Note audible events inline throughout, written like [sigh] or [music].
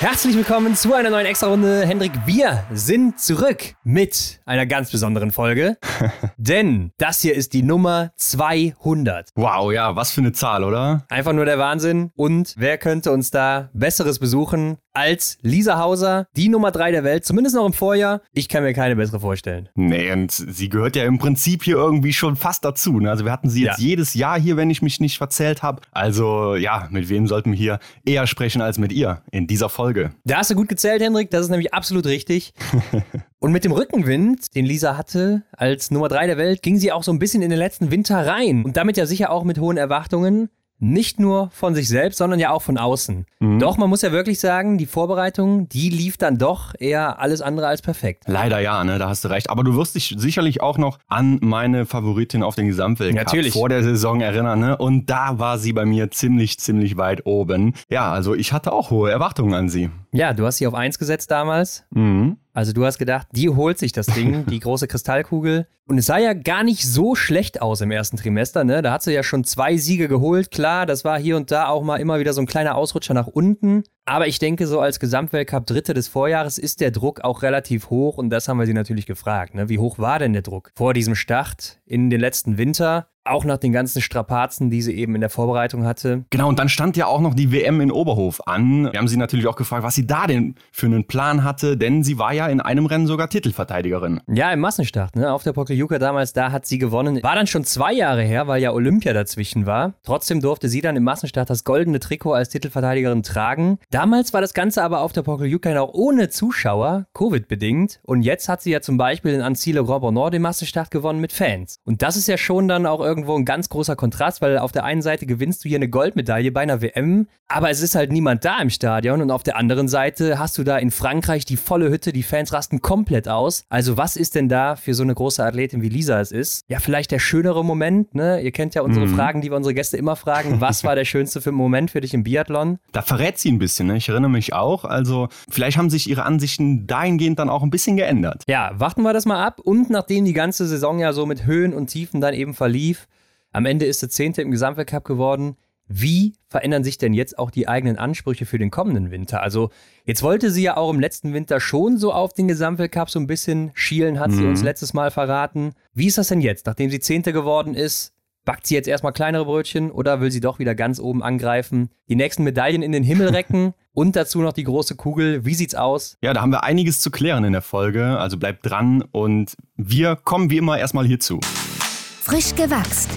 Herzlich willkommen zu einer neuen Extra-Runde. Hendrik, wir sind zurück mit einer ganz besonderen Folge. [laughs] Denn das hier ist die Nummer 200. Wow, ja, was für eine Zahl, oder? Einfach nur der Wahnsinn. Und wer könnte uns da Besseres besuchen als Lisa Hauser, die Nummer 3 der Welt, zumindest noch im Vorjahr. Ich kann mir keine bessere vorstellen. Nee, und sie gehört ja im Prinzip hier irgendwie schon fast dazu. Ne? Also wir hatten sie jetzt ja. jedes Jahr hier, wenn ich mich nicht verzählt habe. Also ja, mit wem sollten wir hier eher sprechen als mit ihr in dieser Folge? Da hast du gut gezählt, Hendrik. Das ist nämlich absolut richtig. [laughs] Und mit dem Rückenwind, den Lisa hatte als Nummer 3 der Welt, ging sie auch so ein bisschen in den letzten Winter rein. Und damit ja sicher auch mit hohen Erwartungen nicht nur von sich selbst, sondern ja auch von außen. Mhm. Doch, man muss ja wirklich sagen, die Vorbereitung, die lief dann doch eher alles andere als perfekt. Leider ja, ne, da hast du recht. Aber du wirst dich sicherlich auch noch an meine Favoritin auf den Gesamtweltcup Natürlich. vor der Saison erinnern. Ne? Und da war sie bei mir ziemlich, ziemlich weit oben. Ja, also ich hatte auch hohe Erwartungen an sie. Ja, du hast sie auf 1 gesetzt damals. Mhm. Also du hast gedacht, die holt sich das Ding, [laughs] die große Kristallkugel. Und es sah ja gar nicht so schlecht aus im ersten Trimester, ne? Da hat sie ja schon zwei Siege geholt. Klar, das war hier und da auch mal immer wieder so ein kleiner Ausrutscher nach unten. Aber ich denke, so als Gesamtweltcup Dritte des Vorjahres ist der Druck auch relativ hoch und das haben wir sie natürlich gefragt. Ne? Wie hoch war denn der Druck vor diesem Start in den letzten Winter? Auch nach den ganzen Strapazen, die sie eben in der Vorbereitung hatte. Genau, und dann stand ja auch noch die WM in Oberhof an. Wir haben sie natürlich auch gefragt, was sie da denn für einen Plan hatte, denn sie war ja in einem Rennen sogar Titelverteidigerin. Ja, im Massenstart, ne? Auf der Pokljuka damals, da hat sie gewonnen. War dann schon zwei Jahre her, weil ja Olympia dazwischen war. Trotzdem durfte sie dann im Massenstart das goldene Trikot als Titelverteidigerin tragen. Damals war das Ganze aber auf der Pokljuka noch ohne Zuschauer, Covid-bedingt. Und jetzt hat sie ja zum Beispiel in Ancile Grand Bonnard den Massenstart gewonnen mit Fans. Und das ist ja schon dann auch irgendwo ein ganz großer Kontrast, weil auf der einen Seite gewinnst du hier eine Goldmedaille bei einer WM, aber es ist halt niemand da im Stadion und auf der anderen Seite hast du da in Frankreich die volle Hütte, die Fans rasten komplett aus. Also was ist denn da für so eine große Athletin wie Lisa es ist? Ja, vielleicht der schönere Moment, ne? Ihr kennt ja unsere mhm. Fragen, die wir unsere Gäste immer fragen. Was war der schönste Moment für dich im Biathlon? Da verrät sie ein bisschen, ne? Ich erinnere mich auch. Also vielleicht haben sich ihre Ansichten dahingehend dann auch ein bisschen geändert. Ja, warten wir das mal ab. Und nachdem die ganze Saison ja so mit Höhen und Tiefen dann eben verlief, am Ende ist der Zehnte im Gesamtweltcup geworden. Wie verändern sich denn jetzt auch die eigenen Ansprüche für den kommenden Winter? Also jetzt wollte sie ja auch im letzten Winter schon so auf den Gesamtweltcup so ein bisschen schielen, hat mhm. sie uns letztes Mal verraten. Wie ist das denn jetzt, nachdem sie Zehnte geworden ist? Backt sie jetzt erstmal kleinere Brötchen oder will sie doch wieder ganz oben angreifen? Die nächsten Medaillen in den Himmel [laughs] recken und dazu noch die große Kugel. Wie sieht's aus? Ja, da haben wir einiges zu klären in der Folge, also bleibt dran und wir kommen wie immer erstmal hierzu. Frisch gewachst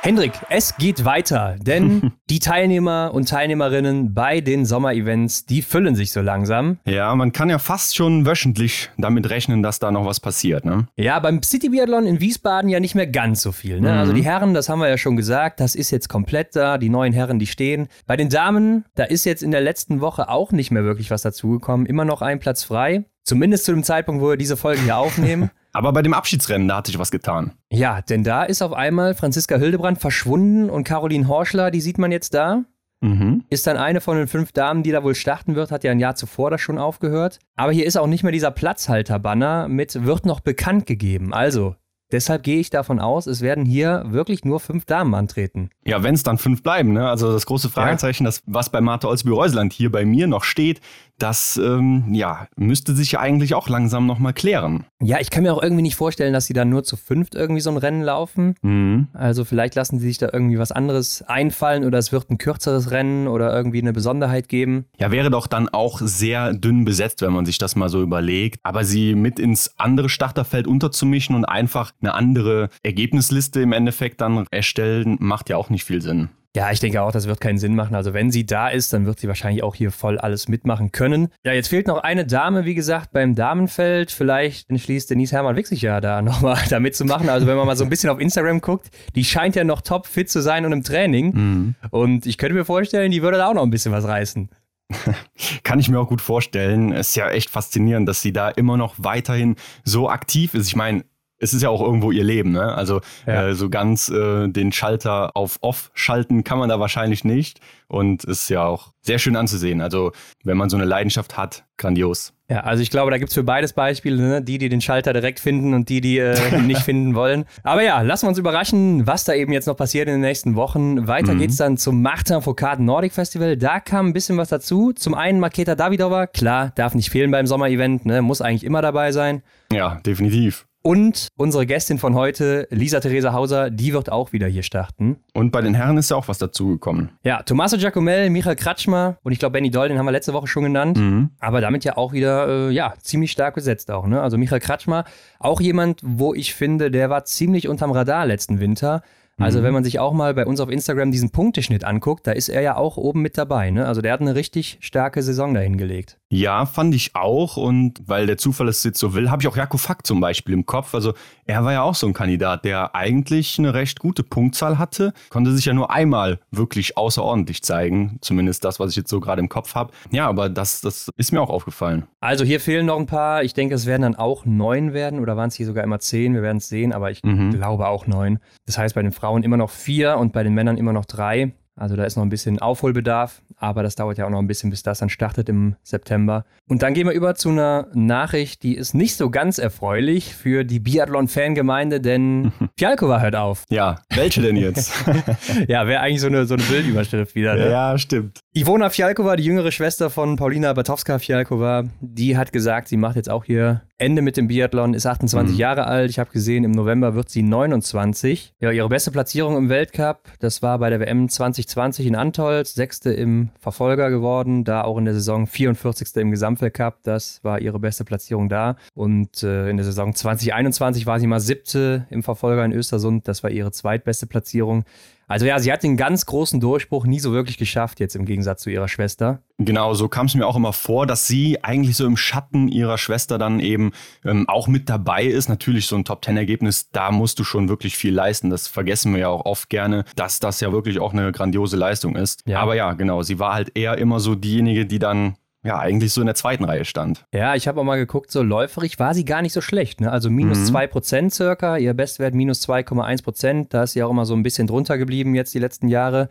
Hendrik, es geht weiter, denn [laughs] die Teilnehmer und Teilnehmerinnen bei den Sommerevents, die füllen sich so langsam. Ja, man kann ja fast schon wöchentlich damit rechnen, dass da noch was passiert, ne? Ja, beim City Biathlon in Wiesbaden ja nicht mehr ganz so viel, ne? Also mhm. Also die Herren, das haben wir ja schon gesagt, das ist jetzt komplett da, die neuen Herren, die stehen. Bei den Damen, da ist jetzt in der letzten Woche auch nicht mehr wirklich was dazugekommen, immer noch ein Platz frei. Zumindest zu dem Zeitpunkt, wo wir diese Folge hier aufnehmen. [laughs] Aber bei dem Abschiedsrennen, da hat sich was getan. Ja, denn da ist auf einmal Franziska Hildebrand verschwunden und Caroline Horschler, die sieht man jetzt da. Mhm. Ist dann eine von den fünf Damen, die da wohl starten wird, hat ja ein Jahr zuvor das schon aufgehört. Aber hier ist auch nicht mehr dieser Platzhalter-Banner mit wird noch bekannt gegeben. Also, Deshalb gehe ich davon aus, es werden hier wirklich nur fünf Damen antreten. Ja, wenn es dann fünf bleiben. Ne? Also das große Fragezeichen, ja. das, was bei Martha Olsby-Reusland hier bei mir noch steht, das ähm, ja, müsste sich ja eigentlich auch langsam nochmal klären. Ja, ich kann mir auch irgendwie nicht vorstellen, dass sie dann nur zu fünft irgendwie so ein Rennen laufen. Mhm. Also vielleicht lassen sie sich da irgendwie was anderes einfallen oder es wird ein kürzeres Rennen oder irgendwie eine Besonderheit geben. Ja, wäre doch dann auch sehr dünn besetzt, wenn man sich das mal so überlegt. Aber sie mit ins andere Starterfeld unterzumischen und einfach eine andere Ergebnisliste im Endeffekt dann erstellen, macht ja auch nicht viel Sinn. Ja, ich denke auch, das wird keinen Sinn machen. Also wenn sie da ist, dann wird sie wahrscheinlich auch hier voll alles mitmachen können. Ja, jetzt fehlt noch eine Dame, wie gesagt, beim Damenfeld. Vielleicht entschließt Denise Hermann sich ja da [laughs] nochmal da mitzumachen. Also wenn man mal so ein bisschen auf Instagram guckt, die scheint ja noch top fit zu sein und im Training. Mhm. Und ich könnte mir vorstellen, die würde da auch noch ein bisschen was reißen. [laughs] Kann ich mir auch gut vorstellen. Es ist ja echt faszinierend, dass sie da immer noch weiterhin so aktiv ist. Ich meine, es ist ja auch irgendwo ihr Leben, ne? Also ja. äh, so ganz äh, den Schalter auf Off schalten kann man da wahrscheinlich nicht. Und ist ja auch sehr schön anzusehen. Also, wenn man so eine Leidenschaft hat, grandios. Ja, also ich glaube, da gibt es für beides Beispiele, ne? die, die den Schalter direkt finden und die, die äh, ihn [laughs] nicht finden wollen. Aber ja, lassen wir uns überraschen, was da eben jetzt noch passiert in den nächsten Wochen. Weiter mhm. geht's dann zum Martin Foucault Nordic Festival. Da kam ein bisschen was dazu. Zum einen Maketa Davidova, klar, darf nicht fehlen beim Sommerevent, ne? muss eigentlich immer dabei sein. Ja, definitiv. Und unsere Gästin von heute, Lisa Theresa Hauser, die wird auch wieder hier starten. Und bei den Herren ist ja auch was dazugekommen. Ja, Tommaso Giacomel, Michael Kratschmer und ich glaube Benny Doll, den haben wir letzte Woche schon genannt. Mhm. Aber damit ja auch wieder, äh, ja, ziemlich stark besetzt auch. Ne? Also Michael Kratschmer, auch jemand, wo ich finde, der war ziemlich unterm Radar letzten Winter. Also mhm. wenn man sich auch mal bei uns auf Instagram diesen Punkteschnitt anguckt, da ist er ja auch oben mit dabei. Ne? Also der hat eine richtig starke Saison dahingelegt. Ja, fand ich auch. Und weil der Zufall es jetzt so will, habe ich auch Jakob Fack zum Beispiel im Kopf. Also er war ja auch so ein Kandidat, der eigentlich eine recht gute Punktzahl hatte, konnte sich ja nur einmal wirklich außerordentlich zeigen. Zumindest das, was ich jetzt so gerade im Kopf habe. Ja, aber das, das ist mir auch aufgefallen. Also hier fehlen noch ein paar. Ich denke, es werden dann auch neun werden oder waren es hier sogar immer zehn. Wir werden es sehen, aber ich mhm. glaube auch neun. Das heißt bei den Frauen immer noch vier und bei den Männern immer noch drei. Also da ist noch ein bisschen Aufholbedarf, aber das dauert ja auch noch ein bisschen, bis das dann startet im September. Und dann gehen wir über zu einer Nachricht, die ist nicht so ganz erfreulich für die Biathlon-Fangemeinde, denn [laughs] Fialkova hört auf. Ja, welche denn jetzt? [laughs] ja, wäre eigentlich so eine, so eine Bildüberschrift wieder. Ne? Ja, stimmt. Ivona Fialkova, die jüngere Schwester von Paulina Batowska-Fialkova, die hat gesagt, sie macht jetzt auch hier Ende mit dem Biathlon, ist 28 mhm. Jahre alt. Ich habe gesehen, im November wird sie 29. Ja, ihre beste Platzierung im Weltcup, das war bei der WM 2020 in Antolz, sechste im Verfolger geworden, da auch in der Saison 44. im Gesamtweltcup, das war ihre beste Platzierung da. Und äh, in der Saison 2021 war sie mal siebte im Verfolger in Östersund, das war ihre zweitbeste Platzierung. Also ja, sie hat den ganz großen Durchbruch nie so wirklich geschafft, jetzt im Gegensatz zu ihrer Schwester. Genau, so kam es mir auch immer vor, dass sie eigentlich so im Schatten ihrer Schwester dann eben ähm, auch mit dabei ist. Natürlich so ein Top-10-Ergebnis, da musst du schon wirklich viel leisten. Das vergessen wir ja auch oft gerne, dass das ja wirklich auch eine grandiose Leistung ist. Ja. Aber ja, genau, sie war halt eher immer so diejenige, die dann ja, eigentlich so in der zweiten Reihe stand. Ja, ich habe auch mal geguckt, so läuferig war sie gar nicht so schlecht. Ne? Also minus mhm. 2% circa, ihr Bestwert minus 2,1%. Da ist sie auch immer so ein bisschen drunter geblieben jetzt die letzten Jahre.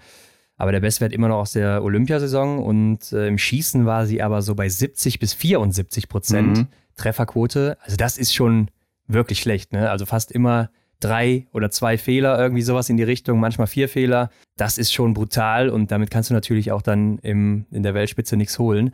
Aber der Bestwert immer noch aus der Olympiasaison. Und äh, im Schießen war sie aber so bei 70 bis 74 Prozent mhm. Trefferquote. Also das ist schon wirklich schlecht. Ne? Also fast immer drei oder zwei Fehler, irgendwie sowas in die Richtung, manchmal vier Fehler. Das ist schon brutal und damit kannst du natürlich auch dann im, in der Weltspitze nichts holen.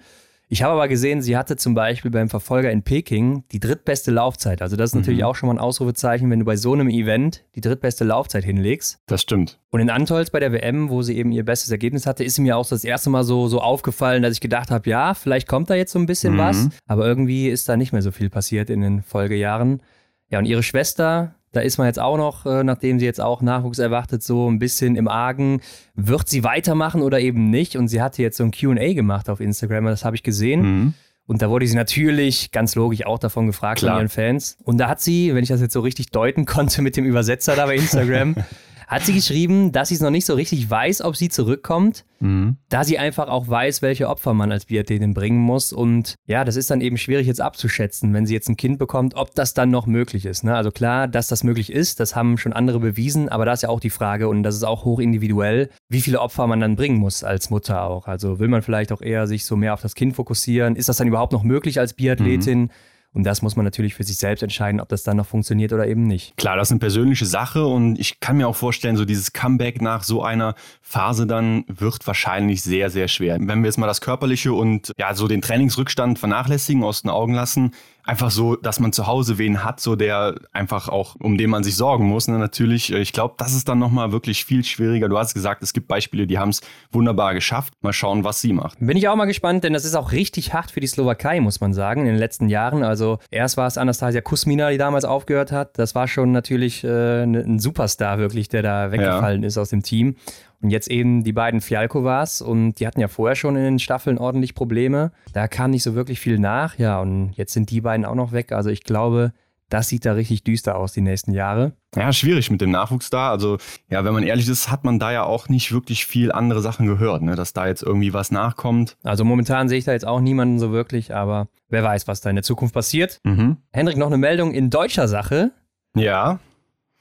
Ich habe aber gesehen, sie hatte zum Beispiel beim Verfolger in Peking die drittbeste Laufzeit. Also das ist mhm. natürlich auch schon mal ein Ausrufezeichen, wenn du bei so einem Event die drittbeste Laufzeit hinlegst. Das stimmt. Und in Antolz bei der WM, wo sie eben ihr bestes Ergebnis hatte, ist mir auch das erste Mal so, so aufgefallen, dass ich gedacht habe, ja, vielleicht kommt da jetzt so ein bisschen mhm. was. Aber irgendwie ist da nicht mehr so viel passiert in den Folgejahren. Ja, und ihre Schwester, da ist man jetzt auch noch, äh, nachdem sie jetzt auch Nachwuchs erwartet, so ein bisschen im Argen. Wird sie weitermachen oder eben nicht? Und sie hatte jetzt so ein QA gemacht auf Instagram, das habe ich gesehen. Mhm. Und da wurde sie natürlich ganz logisch auch davon gefragt Klar. von ihren Fans. Und da hat sie, wenn ich das jetzt so richtig deuten [laughs] konnte mit dem Übersetzer da bei Instagram, [laughs] hat sie geschrieben, dass sie es noch nicht so richtig weiß, ob sie zurückkommt, mhm. da sie einfach auch weiß, welche Opfer man als Biathletin bringen muss. Und ja, das ist dann eben schwierig jetzt abzuschätzen, wenn sie jetzt ein Kind bekommt, ob das dann noch möglich ist. Ne? Also klar, dass das möglich ist, das haben schon andere bewiesen, aber da ist ja auch die Frage, und das ist auch hoch individuell, wie viele Opfer man dann bringen muss als Mutter auch. Also will man vielleicht auch eher sich so mehr auf das Kind fokussieren? Ist das dann überhaupt noch möglich als Biathletin? Mhm. Und das muss man natürlich für sich selbst entscheiden, ob das dann noch funktioniert oder eben nicht. Klar, das ist eine persönliche Sache und ich kann mir auch vorstellen, so dieses Comeback nach so einer Phase dann wird wahrscheinlich sehr, sehr schwer. Wenn wir jetzt mal das Körperliche und ja, so den Trainingsrückstand vernachlässigen, aus den Augen lassen, einfach so, dass man zu Hause wen hat, so der einfach auch, um den man sich sorgen muss. Ne? Natürlich, äh, ich glaube, das ist dann nochmal wirklich viel schwieriger. Du hast gesagt, es gibt Beispiele, die haben es wunderbar geschafft. Mal schauen, was sie macht. Bin ich auch mal gespannt, denn das ist auch richtig hart für die Slowakei, muss man sagen, in den letzten Jahren. Also erst war es Anastasia Kusmina, die damals aufgehört hat. Das war schon natürlich äh, ein Superstar wirklich, der da weggefallen ja. ist aus dem Team. Und jetzt eben die beiden Fialkovas und die hatten ja vorher schon in den Staffeln ordentlich Probleme. Da kam nicht so wirklich viel nach. Ja, und jetzt sind die beiden auch noch weg. Also ich glaube, das sieht da richtig düster aus die nächsten Jahre. Ja, schwierig mit dem Nachwuchs da. Also, ja, wenn man ehrlich ist, hat man da ja auch nicht wirklich viel andere Sachen gehört, ne? dass da jetzt irgendwie was nachkommt. Also momentan sehe ich da jetzt auch niemanden so wirklich, aber wer weiß, was da in der Zukunft passiert. Mhm. Hendrik, noch eine Meldung in deutscher Sache. Ja.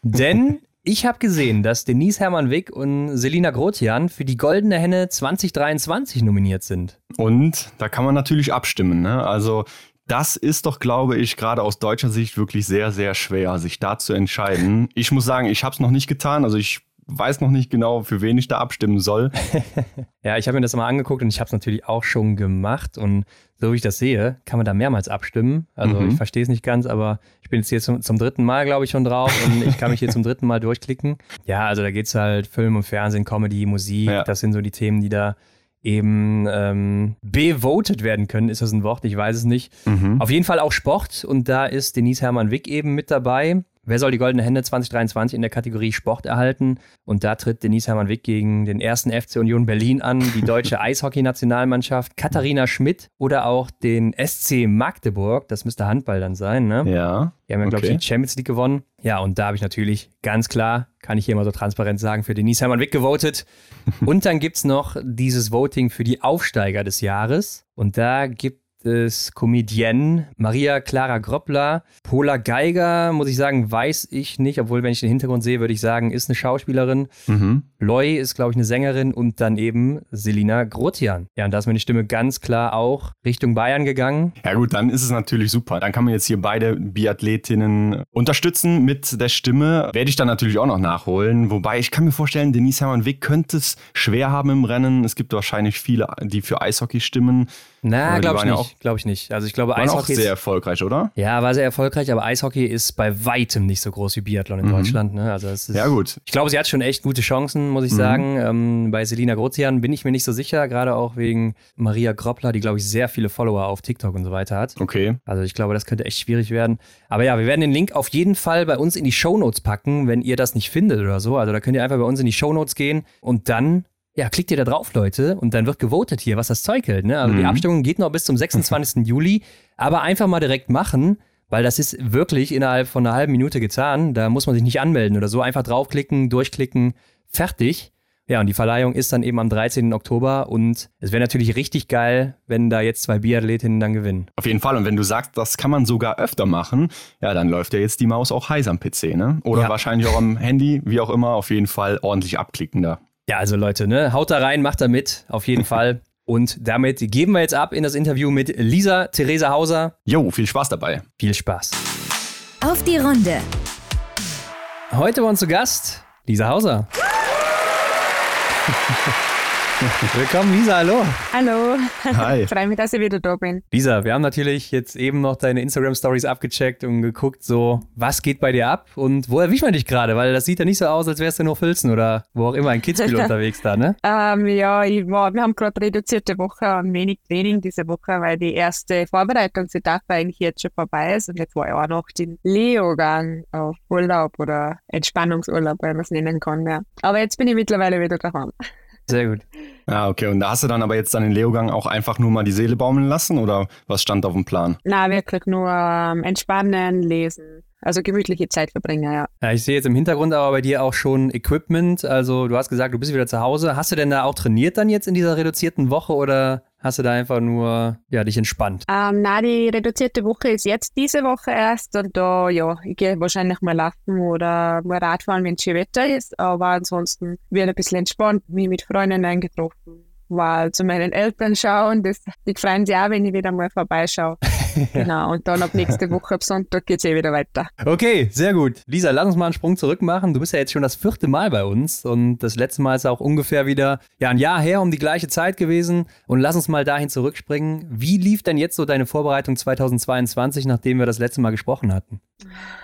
Denn [laughs] ich habe gesehen, dass Denise Hermann Wick und Selina Grotian für die Goldene Henne 2023 nominiert sind. Und da kann man natürlich abstimmen. Ne? Also das ist doch, glaube ich, gerade aus deutscher Sicht wirklich sehr, sehr schwer, sich da zu entscheiden. Ich muss sagen, ich habe es noch nicht getan. Also ich weiß noch nicht genau, für wen ich da abstimmen soll. [laughs] ja, ich habe mir das mal angeguckt und ich habe es natürlich auch schon gemacht. Und so wie ich das sehe, kann man da mehrmals abstimmen. Also mhm. ich verstehe es nicht ganz, aber ich bin jetzt hier zum, zum dritten Mal, glaube ich, schon drauf und ich kann mich hier zum dritten Mal durchklicken. Ja, also da geht es halt Film und Fernsehen, Comedy, Musik. Ja. Das sind so die Themen, die da eben ähm, bevotet werden können, ist das ein Wort? Ich weiß es nicht. Mhm. Auf jeden Fall auch Sport und da ist Denise Hermann Wick eben mit dabei. Wer soll die Goldene Hände 2023 in der Kategorie Sport erhalten? Und da tritt Denise Hermann Wick gegen den ersten FC Union Berlin an, die deutsche [laughs] Eishockey-Nationalmannschaft, Katharina Schmidt oder auch den SC Magdeburg. Das müsste Handball dann sein, ne? Ja. Die haben ja, glaube ich, die Champions League gewonnen. Ja, und da habe ich natürlich ganz klar, kann ich hier mal so transparent sagen, für Denise Hermann Wick gewotet. [laughs] und dann gibt es noch dieses Voting für die Aufsteiger des Jahres. Und da gibt des Comedienne Maria Clara Groppler. Pola Geiger, muss ich sagen, weiß ich nicht, obwohl, wenn ich den Hintergrund sehe, würde ich sagen, ist eine Schauspielerin. Mhm. Loy ist, glaube ich, eine Sängerin und dann eben Selina Grotian. Ja, und da ist meine Stimme ganz klar auch Richtung Bayern gegangen. Ja, gut, dann ist es natürlich super. Dann kann man jetzt hier beide Biathletinnen unterstützen mit der Stimme. Werde ich dann natürlich auch noch nachholen. Wobei ich kann mir vorstellen, Denise Hermann-Wick könnte es schwer haben im Rennen. Es gibt wahrscheinlich viele, die für Eishockey stimmen. Na, glaube ich nicht. Glaube ich nicht. Also ich glaube, waren Eishockey auch sehr ist, erfolgreich, oder? Ja, war sehr erfolgreich, aber Eishockey ist bei weitem nicht so groß wie Biathlon in mhm. Deutschland. Ne? Also ist, ja, gut. Ich glaube, sie hat schon echt gute Chancen, muss ich mhm. sagen. Ähm, bei Selina Grozian bin ich mir nicht so sicher, gerade auch wegen Maria Groppler, die, glaube ich, sehr viele Follower auf TikTok und so weiter hat. Okay. Also ich glaube, das könnte echt schwierig werden. Aber ja, wir werden den Link auf jeden Fall bei uns in die Shownotes packen, wenn ihr das nicht findet oder so. Also da könnt ihr einfach bei uns in die Shownotes gehen und dann ja, klickt ihr da drauf, Leute, und dann wird gewotet hier, was das Zeug hält. Ne? Also mhm. die Abstimmung geht noch bis zum 26. [laughs] Juli, aber einfach mal direkt machen, weil das ist wirklich innerhalb von einer halben Minute getan. Da muss man sich nicht anmelden oder so. Einfach draufklicken, durchklicken, fertig. Ja, und die Verleihung ist dann eben am 13. Oktober und es wäre natürlich richtig geil, wenn da jetzt zwei Biathletinnen dann gewinnen. Auf jeden Fall. Und wenn du sagst, das kann man sogar öfter machen, ja, dann läuft ja jetzt die Maus auch heiß am PC, ne? Oder ja. wahrscheinlich auch am Handy, wie auch immer, auf jeden Fall ordentlich abklicken da. Ja, also Leute, ne, haut da rein, macht da mit, auf jeden [laughs] Fall. Und damit geben wir jetzt ab in das Interview mit Lisa Theresa Hauser. Jo, viel Spaß dabei. Viel Spaß. Auf die Runde. Heute bei uns zu Gast Lisa Hauser. [laughs] Willkommen, Lisa, hallo. Hallo. Hi. Freue mich, dass ich wieder da bin. Lisa, wir haben natürlich jetzt eben noch deine Instagram-Stories abgecheckt und geguckt, so, was geht bei dir ab und wo erwischt man dich gerade? Weil das sieht ja nicht so aus, als wärst du nur Filzen oder wo auch immer ein Kitzbühel [laughs] unterwegs da, ne? Ähm, ja, ich wir haben gerade reduzierte Woche und wenig Training diese Woche, weil die erste Vorbereitungsetappe eigentlich jetzt schon vorbei ist und jetzt war ich auch noch den Leogang auf Urlaub oder Entspannungsurlaub, weil man es nennen kann, ja. Aber jetzt bin ich mittlerweile wieder daheim. Sehr gut. Ja, okay. Und da hast du dann aber jetzt dann den Leogang auch einfach nur mal die Seele baumeln lassen oder was stand auf dem Plan? Na, wirklich nur ähm, entspannen, lesen. Also gemütliche Zeit verbringen, ja. Ja, ich sehe jetzt im Hintergrund aber bei dir auch schon Equipment. Also du hast gesagt, du bist wieder zu Hause. Hast du denn da auch trainiert dann jetzt in dieser reduzierten Woche oder hast du da einfach nur ja, dich entspannt? Ähm, nein, die reduzierte Woche ist jetzt diese Woche erst und da, ja, ich gehe wahrscheinlich mal laufen oder mal Radfahren, wenn es schön Wetter ist. Aber ansonsten wird ein bisschen entspannt, mich mit Freunden eingetroffen mal zu meinen Eltern schauen. Das, die freuen sich auch, wenn ich wieder mal vorbeischaue. [laughs] Genau, und dann ab nächste Woche, ab Sonntag, geht es eh wieder weiter. Okay, sehr gut. Lisa, lass uns mal einen Sprung zurück machen. Du bist ja jetzt schon das vierte Mal bei uns und das letzte Mal ist auch ungefähr wieder ja, ein Jahr her um die gleiche Zeit gewesen. Und lass uns mal dahin zurückspringen. Wie lief denn jetzt so deine Vorbereitung 2022, nachdem wir das letzte Mal gesprochen hatten?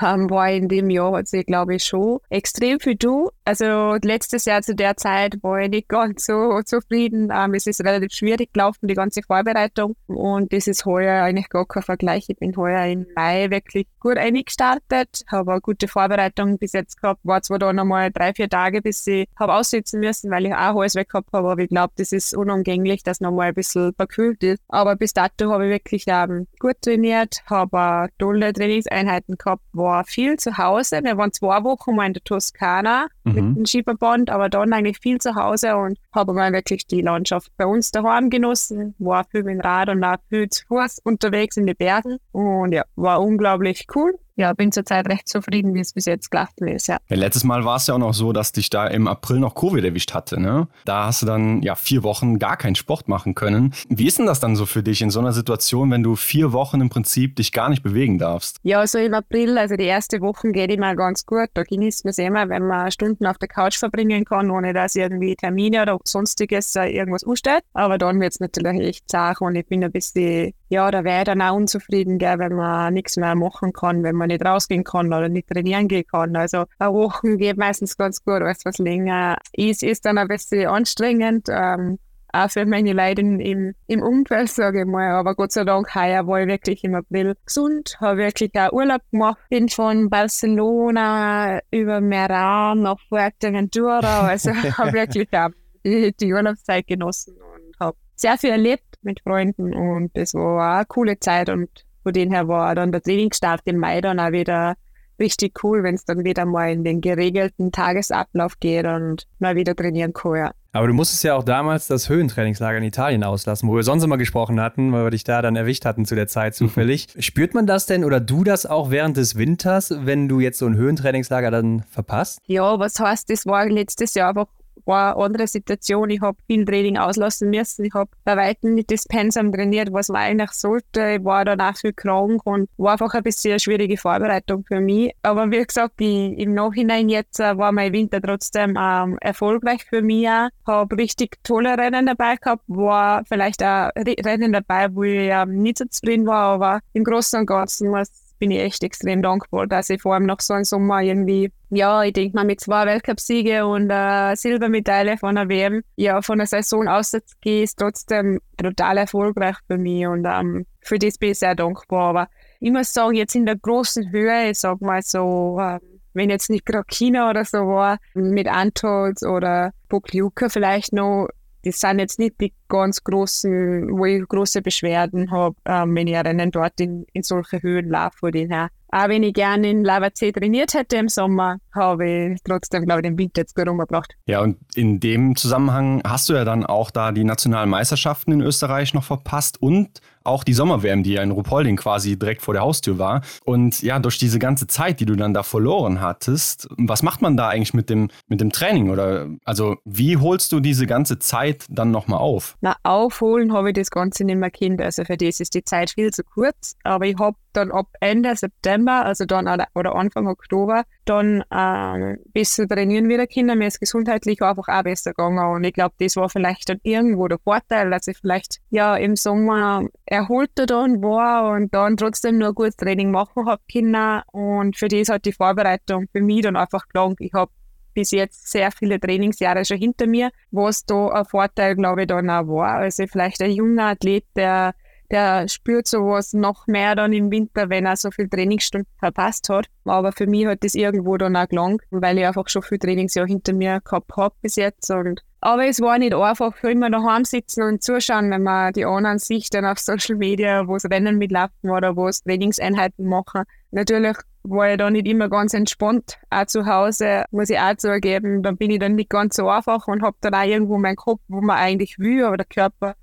Ähm, war in dem Jahr, ich glaube ich schon extrem für du. Also letztes Jahr zu der Zeit war ich nicht ganz so zufrieden. Ähm, es ist relativ schwierig gelaufen, die ganze Vorbereitung. Und das ist heuer eigentlich gar kein Vergleich. Ich bin heuer im Mai wirklich gut eingestartet, habe eine gute Vorbereitung bis jetzt gehabt. War zwar da nochmal drei, vier Tage, bis ich habe aussitzen müssen, weil ich auch alles weg gehabt habe, aber ich glaube, das ist unumgänglich, dass nochmal ein bisschen verkühlt ist. Aber bis dato habe ich wirklich ähm, gut trainiert, habe tolle Trainingseinheiten gehabt, war viel zu Hause. Wir waren zwei Wochen mal in der Toskana mhm. mit dem Schieberband, aber dann eigentlich viel zu Hause und habe mal wirklich die Landschaft bei uns daheim genossen, war viel mit dem Rad und auch viel zu Fuß unterwegs in den Bergen und ja, war unglaublich cool. Ja, bin zurzeit recht zufrieden, wie es bis jetzt gelaufen ist. Ja. ja letztes Mal war es ja auch noch so, dass dich da im April noch Covid erwischt hatte. Ne? Da hast du dann ja vier Wochen gar keinen Sport machen können. Wie ist denn das dann so für dich in so einer Situation, wenn du vier Wochen im Prinzip dich gar nicht bewegen darfst? Ja, so im April, also die erste Woche geht immer ganz gut. Da genießt man es immer, wenn man Stunden auf der Couch verbringen kann, ohne dass irgendwie Termine oder sonstiges äh, irgendwas ansteht. Aber dann wird es natürlich echt zart und ich bin ein bisschen, ja, da wäre ich dann auch unzufrieden, gell, wenn man nichts mehr machen kann, wenn man nicht rausgehen kann oder nicht trainieren gehen kann. Also eine Woche geht meistens ganz gut, alles was länger ist, ist dann ein bisschen anstrengend. Ähm, auch für meine Leute im, im Umfeld, sage ich mal. Aber Gott sei Dank, heuer war ich wirklich im April gesund, habe wirklich auch Urlaub gemacht, bin von Barcelona über Meran nach Fuerteventura, also [laughs] habe wirklich auch die, die Urlaubszeit genossen und habe sehr viel erlebt mit Freunden und das war auch eine coole Zeit und von dem her war dann der Trainingsstart im Mai dann auch wieder richtig cool, wenn es dann wieder mal in den geregelten Tagesablauf geht und mal wieder trainieren kann. Ja. Aber du musstest ja auch damals das Höhentrainingslager in Italien auslassen, wo wir sonst immer gesprochen hatten, weil wir dich da dann erwischt hatten zu der Zeit zufällig. Mhm. Spürt man das denn oder du das auch während des Winters, wenn du jetzt so ein Höhentrainingslager dann verpasst? Ja, was heißt, das war letztes Jahr einfach war eine andere Situation. Ich habe viel Training auslassen müssen. Ich habe bei weitem nicht das Pensum trainiert, was man eigentlich sollte. Ich war dann auch viel krank und war einfach ein bisschen eine schwierige Vorbereitung für mich. Aber wie gesagt, ich, im Nachhinein jetzt äh, war mein Winter trotzdem ähm, erfolgreich für mich. Habe richtig tolle Rennen dabei gehabt, war vielleicht auch Rennen dabei, wo ich ähm, nicht so zufrieden war, aber im Großen und Ganzen was bin ich echt extrem dankbar, dass ich vor allem nach so einem Sommer irgendwie, ja, ich denke mal mit zwei Weltcupsiege und äh, Silbermedaille von der WM, ja, von der Saison auszugehen, ist trotzdem total erfolgreich für mich und ähm, für das bin ich sehr dankbar. Aber ich muss sagen, jetzt in der großen Höhe, ich sag mal so, äh, wenn jetzt nicht gerade China oder so war, mit Antols oder Pokljuka vielleicht noch, das sind jetzt nicht die ganz großen, wo ich große Beschwerden habe, ähm, wenn ich Rennen dort in, in solche Höhen laufe, von denen. Auch wenn ich gerne in Lavazee trainiert hätte im Sommer, habe ich trotzdem, glaube ich, den Winter jetzt gut umgebracht. Ja, und in dem Zusammenhang hast du ja dann auch da die nationalen Meisterschaften in Österreich noch verpasst und auch die Sommer-WM, die ja in Ruhpolding quasi direkt vor der Haustür war. Und ja, durch diese ganze Zeit, die du dann da verloren hattest, was macht man da eigentlich mit dem, mit dem Training? Oder also wie holst du diese ganze Zeit dann nochmal auf? Na, aufholen habe ich das Ganze nicht mehr kennt. Also für das ist die Zeit viel zu kurz. Aber ich habe dann ab Ende September, also dann oder Anfang Oktober, dann äh, besser trainieren wieder können. Mir ist gesundheitlich einfach auch besser gegangen. Und ich glaube, das war vielleicht dann irgendwo der Vorteil, dass ich vielleicht ja im Sommer erholter dann war und dann trotzdem nur gutes Training machen habe können. Und für das hat die Vorbereitung für mich dann einfach gelangt. Ich habe bis jetzt sehr viele Trainingsjahre schon hinter mir, was da ein Vorteil, glaube ich, dann auch war. Also vielleicht ein junger Athlet, der der spürt sowas noch mehr dann im Winter, wenn er so viel Trainingsstunden verpasst hat. Aber für mich hat das irgendwo dann auch gelangt, weil ich einfach schon viel Trainingsjahr hinter mir gehabt habe bis jetzt. Und aber es war nicht einfach für immer daheim sitzen und zuschauen, wenn man die anderen sich dann auf [laughs] Social Media, wo es Rennen mitlaufen oder wo es Trainingseinheiten machen. Natürlich war ich da nicht immer ganz entspannt, auch zu Hause, muss ich auch zugeben. Da bin ich dann nicht ganz so einfach und habe dann auch irgendwo meinen Kopf, wo man eigentlich will, aber der Körper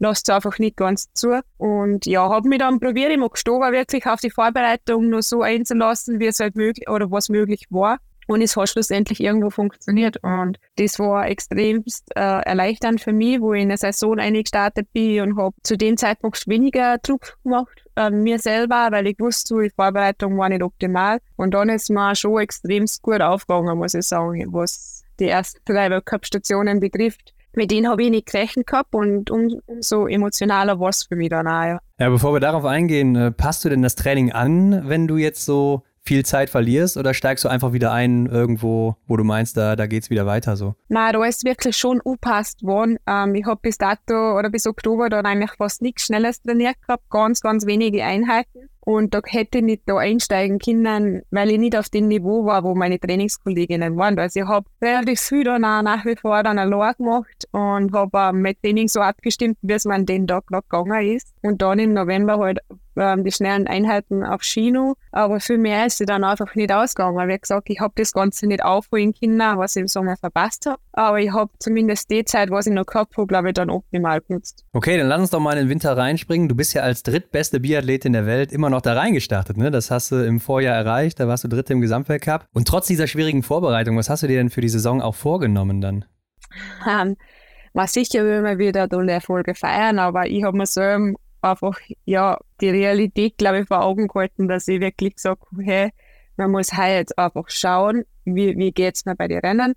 lässt es einfach nicht ganz zu. Und ja, habe mich dann probiert im Oktober wirklich auf die Vorbereitung nur so einzulassen, wie es halt möglich oder was möglich war. Und es hat schlussendlich irgendwo funktioniert. Und das war extremst äh, erleichternd für mich, wo ich in der Saison eingestartet bin und habe zu dem Zeitpunkt weniger Druck gemacht, äh, mir selber, weil ich wusste, die Vorbereitung war nicht optimal. Und dann ist mir schon extremst gut aufgegangen, muss ich sagen, was die ersten drei Weltcup-Stationen betrifft mit denen habe ich nicht gerechnet gehabt und um, umso emotionaler war es für mich dann auch. Ja. ja, bevor wir darauf eingehen, äh, passt du denn das Training an, wenn du jetzt so viel Zeit verlierst oder steigst du einfach wieder ein irgendwo, wo du meinst, da, da geht es wieder weiter so? Nein, da ist wirklich schon angepasst worden. Ähm, ich habe bis dato oder bis Oktober dann eigentlich fast nichts Schnelles trainiert gehabt, ganz, ganz wenige Einheiten. Und da hätte ich nicht da einsteigen können, weil ich nicht auf dem Niveau war, wo meine Trainingskolleginnen waren. Also ich habe relativ viel dann auch nach wie vor dann allein gemacht und habe mein Training so abgestimmt, wie es mir an den Tag noch gegangen ist. Und dann im November halt ähm, die schnellen Einheiten auf Chino, aber für mehr ist sie dann einfach nicht ausgegangen, weil wie gesagt, ich habe das Ganze nicht aufholen können, was ich im Sommer verpasst habe, aber ich habe zumindest die Zeit, was ich noch gehabt habe, glaube ich, dann optimal genutzt. Okay, dann lass uns doch mal in den Winter reinspringen. Du bist ja als drittbeste Biathletin der Welt immer noch da reingestartet, ne? Das hast du im Vorjahr erreicht, da warst du Dritte im Gesamtweltcup. Und trotz dieser schwierigen Vorbereitung, was hast du dir denn für die Saison auch vorgenommen dann? Um, war sicher will man wieder tolle Erfolge feiern, aber ich habe mir so einfach ja die Realität, glaube ich, vor Augen gehalten, dass ich wirklich sage, hey, man muss halt einfach schauen, wie, wie geht es mir bei den Rennen.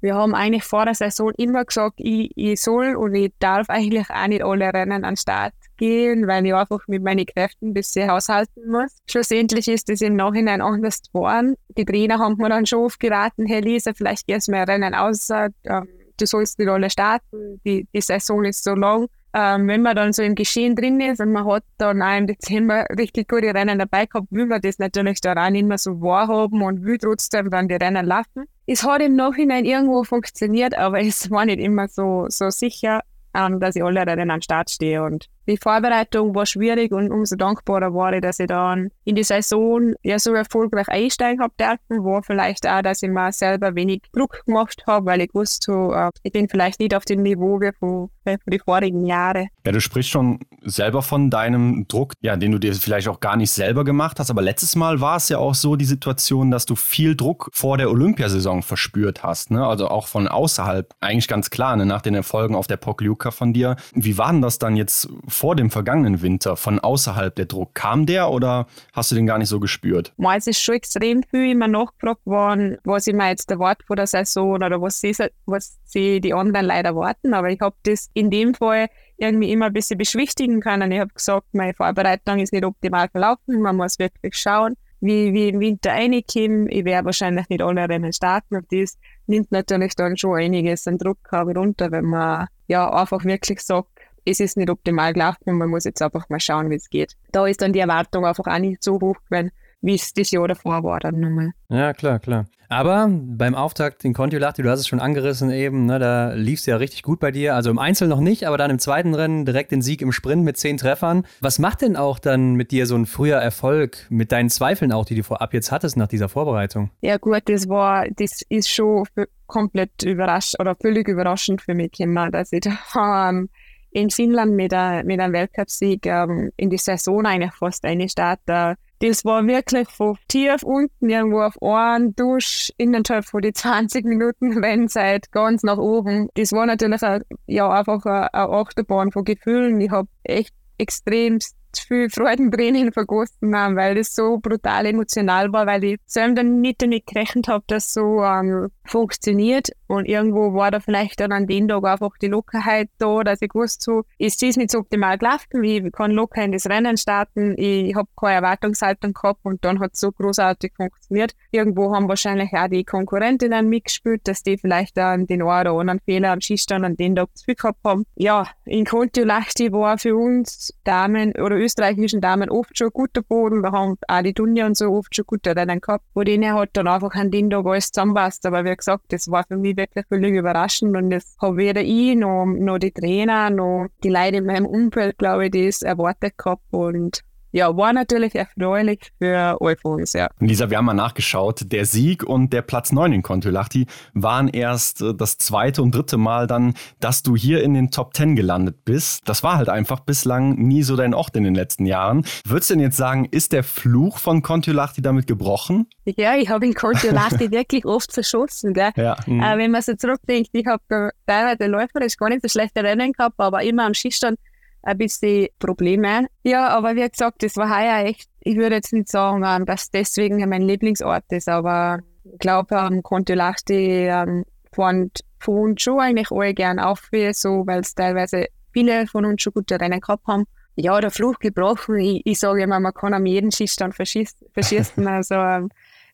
Wir haben eigentlich vor der Saison immer gesagt, ich, ich soll und ich darf eigentlich auch nicht alle Rennen an den Start gehen, weil ich einfach mit meinen Kräften ein bisschen haushalten muss. Schlussendlich ist es im Nachhinein anders geworden. Die Trainer haben mir dann schon oft geraten, hey Lisa, vielleicht gehst du mehr Rennen aus, ähm, du sollst nicht alle starten, die, die Saison ist so lang. Ähm, wenn man dann so im Geschehen drin ist und man hat dann auch im Dezember richtig gute Rennen dabei gehabt, will man das natürlich dann auch nicht mehr so wahrhaben und will trotzdem dann die Rennen laufen. Es hat im Nachhinein irgendwo funktioniert, aber [laughs] es war nicht immer so, so sicher, ähm, dass ich alle Rennen am Start stehe. Und die Vorbereitung war schwierig und umso dankbarer war ich, dass ich dann in die Saison ja so erfolgreich einsteigen habe dürfen, war vielleicht auch, dass ich mir selber wenig Druck gemacht habe, weil ich wusste, äh, ich bin vielleicht nicht auf dem Niveau von, von den vorigen Jahren. Ja, du sprichst schon selber von deinem Druck, ja, den du dir vielleicht auch gar nicht selber gemacht hast, aber letztes Mal war es ja auch so die Situation, dass du viel Druck vor der Olympiasaison verspürt hast, ne? also auch von außerhalb, eigentlich ganz klar, ne? nach den Erfolgen auf der Pokljuka von dir. Wie war denn das dann jetzt vor dem vergangenen Winter von außerhalb der Druck? Kam der oder hast du den gar nicht so gespürt? Es ist schon extrem viel immer nachgefragt worden, was ich mir jetzt erwarte vor der Saison oder was sie, was sie die anderen leider warten. Aber ich habe das in dem Fall irgendwie immer ein bisschen beschwichtigen können. Ich habe gesagt, meine Vorbereitung ist nicht optimal verlaufen. Man muss wirklich schauen, wie, wie im Winter reinkommen. Ich werde wahrscheinlich nicht alle Rennen starten. Und das nimmt natürlich dann schon einiges an Druck runter, wenn man ja einfach wirklich sagt, es ist nicht optimal gelaufen und man muss jetzt einfach mal schauen, wie es geht. Da ist dann die Erwartung einfach auch nicht so hoch gewesen, wie es das Jahr davor war dann nochmal. Ja, klar, klar. Aber beim Auftakt in Kontiolahti, du hast es schon angerissen eben, ne, da lief es ja richtig gut bei dir. Also im Einzel noch nicht, aber dann im zweiten Rennen direkt den Sieg im Sprint mit zehn Treffern. Was macht denn auch dann mit dir so ein früher Erfolg, mit deinen Zweifeln auch, die du vorab jetzt hattest nach dieser Vorbereitung? Ja gut, das war, das ist schon komplett überrascht oder völlig überraschend für mich immer, dass ich da [laughs] ähm, in Finnland mit, a, mit einem Weltcupsieg ähm, in die Saison eigentlich fast eingestartet. Das war wirklich von tief unten irgendwo auf einen Dusch innerhalb von die [laughs] 20 Minuten Rennzeit ganz nach oben. Das war natürlich a, ja einfach eine, eine Achterbahn von Gefühlen. Ich habe echt extremst viel Freudentränen vergossen weil das so brutal emotional war, weil ich selber nicht damit gerechnet habe, dass so ähm, funktioniert. Und irgendwo war da vielleicht dann an dem Tag einfach die Lockerheit da, dass ich wusste, so, ist das nicht so optimal gelaufen, ich kann locker in das Rennen starten, ich habe keine Erwartungshaltung gehabt und dann hat es so großartig funktioniert. Irgendwo haben wahrscheinlich auch die Konkurrentinnen mitgespielt, dass die vielleicht dann den einen oder anderen Fehler am Skistand an den Tag zu viel gehabt haben. Ja, in Kontiolahti war für uns Damen oder österreichischen Damen oft schon guter Boden. Wir haben auch die Dunja und so oft schon gute Rennen gehabt. Wo denen hat dann einfach an den Tag alles zusammenpasst. Aber wie gesagt, das war für mich wirklich völlig überraschend und das habe weder ich noch, noch die Trainer noch die Leute in meinem Umfeld, glaube ich, das erwartet gehabt und ja, war natürlich erfreulich für uns, ja. Lisa, wir haben mal nachgeschaut. Der Sieg und der Platz 9 in Kontiolahti waren erst äh, das zweite und dritte Mal dann, dass du hier in den Top 10 gelandet bist. Das war halt einfach bislang nie so dein Ort in den letzten Jahren. Würdest du denn jetzt sagen, ist der Fluch von Kontiolahti damit gebrochen? Ja, ich habe in Kontiolahti [laughs] wirklich oft verschossen, gell? Ja. Mhm. Äh, wenn man so zurückdenkt, ich habe teilweise läuferisch gar nicht so schlechte Rennen gehabt, aber immer am Skistand ein bisschen Probleme. Ja, aber wie gesagt, das war heuer echt, ich würde jetzt nicht sagen, ähm, dass deswegen mein Lieblingsort ist, aber ich glaube, ähm, konnte Lachti ähm, von, von uns schon eigentlich alle gern aufwählen, so, weil es teilweise viele von uns schon gute Rennen gehabt haben. Ja, der Fluch gebrochen. Ich, ich sage immer, man kann am jeden Schießstand verschießen. [laughs] also ähm,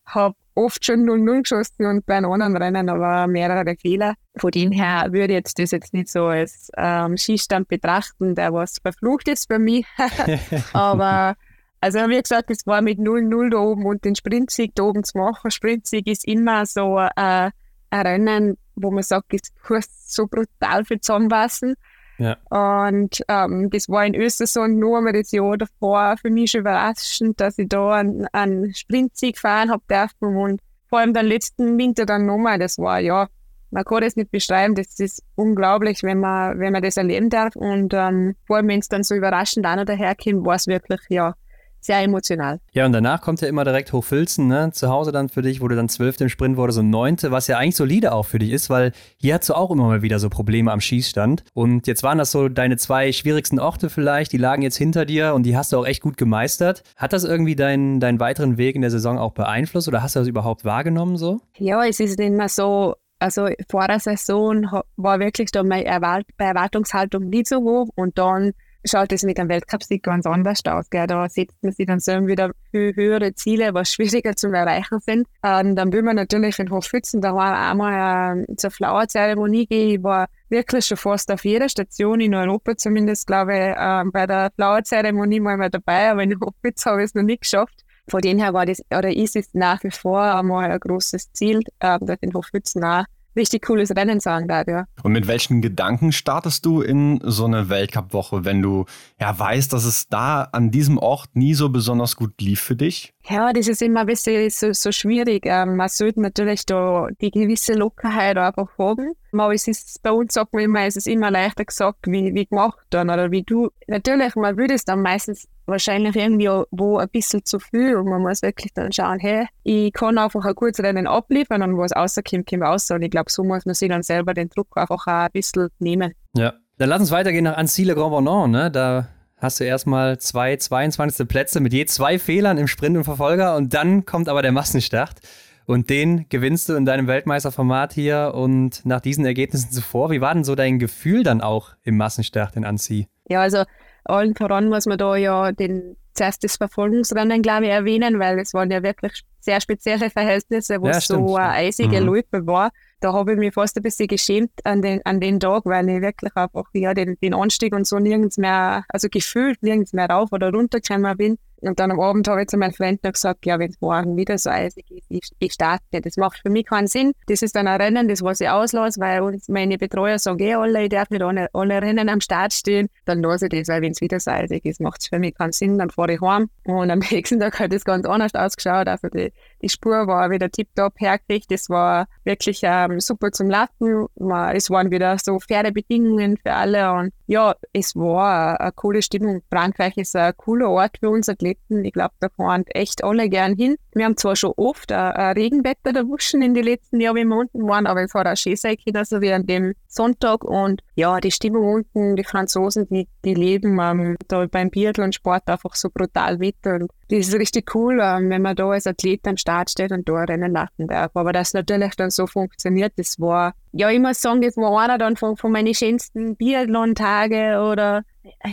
habe oft schon 0-0 geschossen und bei einem anderen Rennen aber mehrere Fehler. Von dem her würde ich jetzt das jetzt nicht so als ähm, Schießstand betrachten, der was verflucht ist bei mir. [laughs] aber also wie gesagt, es war mit 0-0 da oben und den Sprintsieg da oben zu machen. Sprintsieg ist immer so äh, ein Rennen, wo man sagt, es kostet so brutal viel zusammenpassen. Ja. Und ähm, das war in Östersund nur mal das Jahr davor für mich schon überraschend, dass ich da einen, einen Sprintsieg fahren habe dürfen und vor allem den letzten Winter dann nochmal, das war ja, man kann das nicht beschreiben, das ist unglaublich, wenn man, wenn man das erleben darf und ähm, vor allem, wenn es dann so überraschend auch noch daherkommt, war es wirklich, ja, sehr emotional. Ja, und danach kommt ja immer direkt Hochfilzen, ne? Zu Hause dann für dich, wo du dann zwölfte im Sprint wurde, so neunte, was ja eigentlich solide auch für dich ist, weil hier hast du auch immer mal wieder so Probleme am Schießstand. Und jetzt waren das so deine zwei schwierigsten Orte vielleicht, die lagen jetzt hinter dir und die hast du auch echt gut gemeistert. Hat das irgendwie deinen, deinen weiteren Weg in der Saison auch beeinflusst oder hast du das überhaupt wahrgenommen so? Ja, es ist immer so, also vor der Saison war wirklich da meine Erwartungshaltung nicht so hoch und dann schaut es mit einem Weltcupsieg ganz anders aus. Gell? Da setzt man sich dann so wieder viel höhere Ziele, was schwieriger zu erreichen sind. Ähm, dann will man natürlich in Hoffützen, da war einmal äh, zur Flower-Zeremonie gehen. Ich war wirklich schon fast auf jeder Station in Europa, zumindest glaube ich, äh, bei der Flower-Zeremonie mal, dabei, aber in Hofwitz habe ich es noch nicht geschafft. Von dem her war das, oder ist es nach wie vor einmal ein großes Ziel, äh, dort in Hofwützen auch richtig cooles Rennen sagen darf, ja. Und mit welchen Gedanken startest du in so eine Weltcup-Woche, wenn du ja weißt, dass es da an diesem Ort nie so besonders gut lief für dich? Ja, das ist immer ein bisschen so, so schwierig. Ähm, man sollte natürlich da die gewisse Lockerheit einfach haben. Es ist bei uns, sagt man immer, es immer leichter gesagt, wie, wie gemacht dann oder wie du. Natürlich, man würde es dann meistens wahrscheinlich irgendwie wo ein bisschen zu viel und man muss wirklich dann schauen, hey, ich kann einfach ein kurzes Rennen abliefern und was rauskommt, kommt raus. Und ich glaube, so muss man sich dann selber den Druck einfach auch ein bisschen nehmen. Ja, dann lass uns weitergehen nach Anzile Grand Bonon, ne? Da hast du erstmal zwei 22. Plätze mit je zwei Fehlern im Sprint und Verfolger und dann kommt aber der Massenstart. Und den gewinnst du in deinem Weltmeisterformat hier und nach diesen Ergebnissen zuvor. Wie war denn so dein Gefühl dann auch im Massenstart in Annecy? Ja, also allen voran muss man da ja den zuerst das Verfolgungsrennen, glaube ich, erwähnen, weil es waren ja wirklich sehr spezielle Verhältnisse, wo ja, es so eine eisige mhm. Loipe war da habe ich mich fast ein bisschen geschämt an den, an den Tag, weil ich wirklich einfach ja, den, den Anstieg und so nirgends mehr, also gefühlt nirgends mehr rauf oder runter gekommen bin. Und dann am Abend habe ich zu meinem Freund noch gesagt, ja, wenn es morgen wieder so eisig ist, ich, ich starte. Das macht für mich keinen Sinn. Das ist dann ein Rennen, das was ich auslasse, weil meine Betreuer sagen, eh alle, ich darf nicht alle, alle Rennen am Start stehen. Dann lasse ich das, weil wenn es wieder so eisig ist, macht es für mich keinen Sinn. Dann fahre ich heim. Und am [laughs] nächsten Tag hat es ganz anders ausgeschaut. Also die, die Spur war wieder tiptop hergekriegt. Das war wirklich ähm, super zum Latten. Es waren wieder so faire Bedingungen für alle. Und ja, es war eine coole Stimmung. Frankreich ist ein cooler Ort für uns Athleten. Ich glaube, da fahren echt alle gern hin. Wir haben zwar schon oft ein, ein Regenwetter erwischen in den letzten Jahren, wie wir unten waren, aber es hat auch schön sein können, also wie an dem Sonntag. Und ja, die Stimmung unten, die Franzosen, die, die leben ähm, da beim Biathlon-Sport einfach so brutal mit. Und das ist richtig cool, ähm, wenn man da als Athlet am Start steht und da rennen lassen darf. Aber das natürlich dann so funktioniert, das war, ja, ich muss sagen, das war einer dann von, von meinen schönsten Biathlon-Tage oder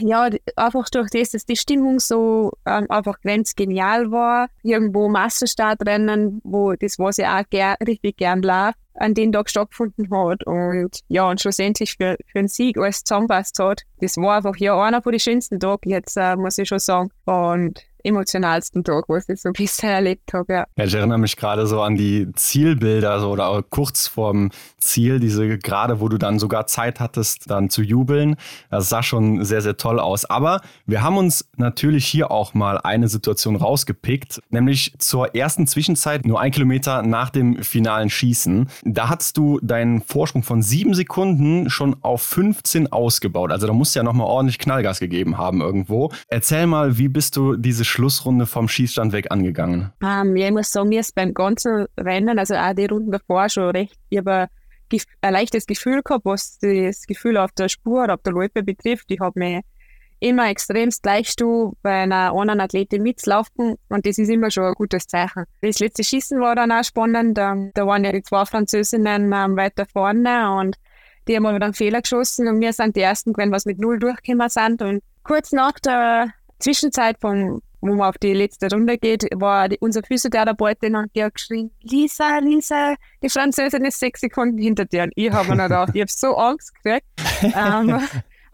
ja, einfach durch das, dass die Stimmung so ähm, einfach ganz genial war. Irgendwo Massenstartrennen, wo das, was ich auch ger richtig gern lag, an den Tag stattgefunden hat. Und ja, und schlussendlich für, für einen Sieg alles zusammenpasst hat. Das war einfach ja einer von den schönsten Tagen, jetzt äh, muss ich schon sagen. Und emotionalsten Tag, was ich so [laughs] bisher erlebt habe. Ja. ja, ich erinnere mich gerade so an die Zielbilder so, oder kurz vorm Ziel, diese gerade, wo du dann sogar Zeit hattest, dann zu jubeln. Das sah schon sehr, sehr toll aus. Aber wir haben uns natürlich hier auch mal eine Situation rausgepickt, nämlich zur ersten Zwischenzeit, nur ein Kilometer nach dem finalen Schießen. Da hattest du deinen Vorsprung von sieben Sekunden schon auf 15 ausgebaut. Also da musst du ja nochmal ordentlich Knallgas gegeben haben irgendwo. Erzähl mal, wie bist du diese Schlussrunde vom Schießstand weg angegangen? Um, ähm, ja, ich muss sagen, mir ist beim ganzen Rennen, also auch die Runden davor schon recht, ich habe ein leichtes Gefühl gehabt, was das Gefühl auf der Spur oder auf der Loipe betrifft. Ich habe mich immer extremst leicht bei einer anderen Athletin mitzulaufen und das ist immer schon ein gutes Zeichen. Das letzte Schießen war dann auch spannend. Ähm, da waren ja die zwei Französinnen ähm, weiter vorne und die haben aber dann Fehler geschossen und wir sind die ersten gewesen, was mit Null durchgekommen sind und kurz nach der Zwischenzeit von wo man auf die letzte Runde geht, war die, unser Physiotherapeutin und die hat geschrien, Lisa, Lisa, die Französin ist sechs Sekunden hinter dir. Und ich habe mir gedacht, ich habe so Angst gekriegt. [laughs] ähm,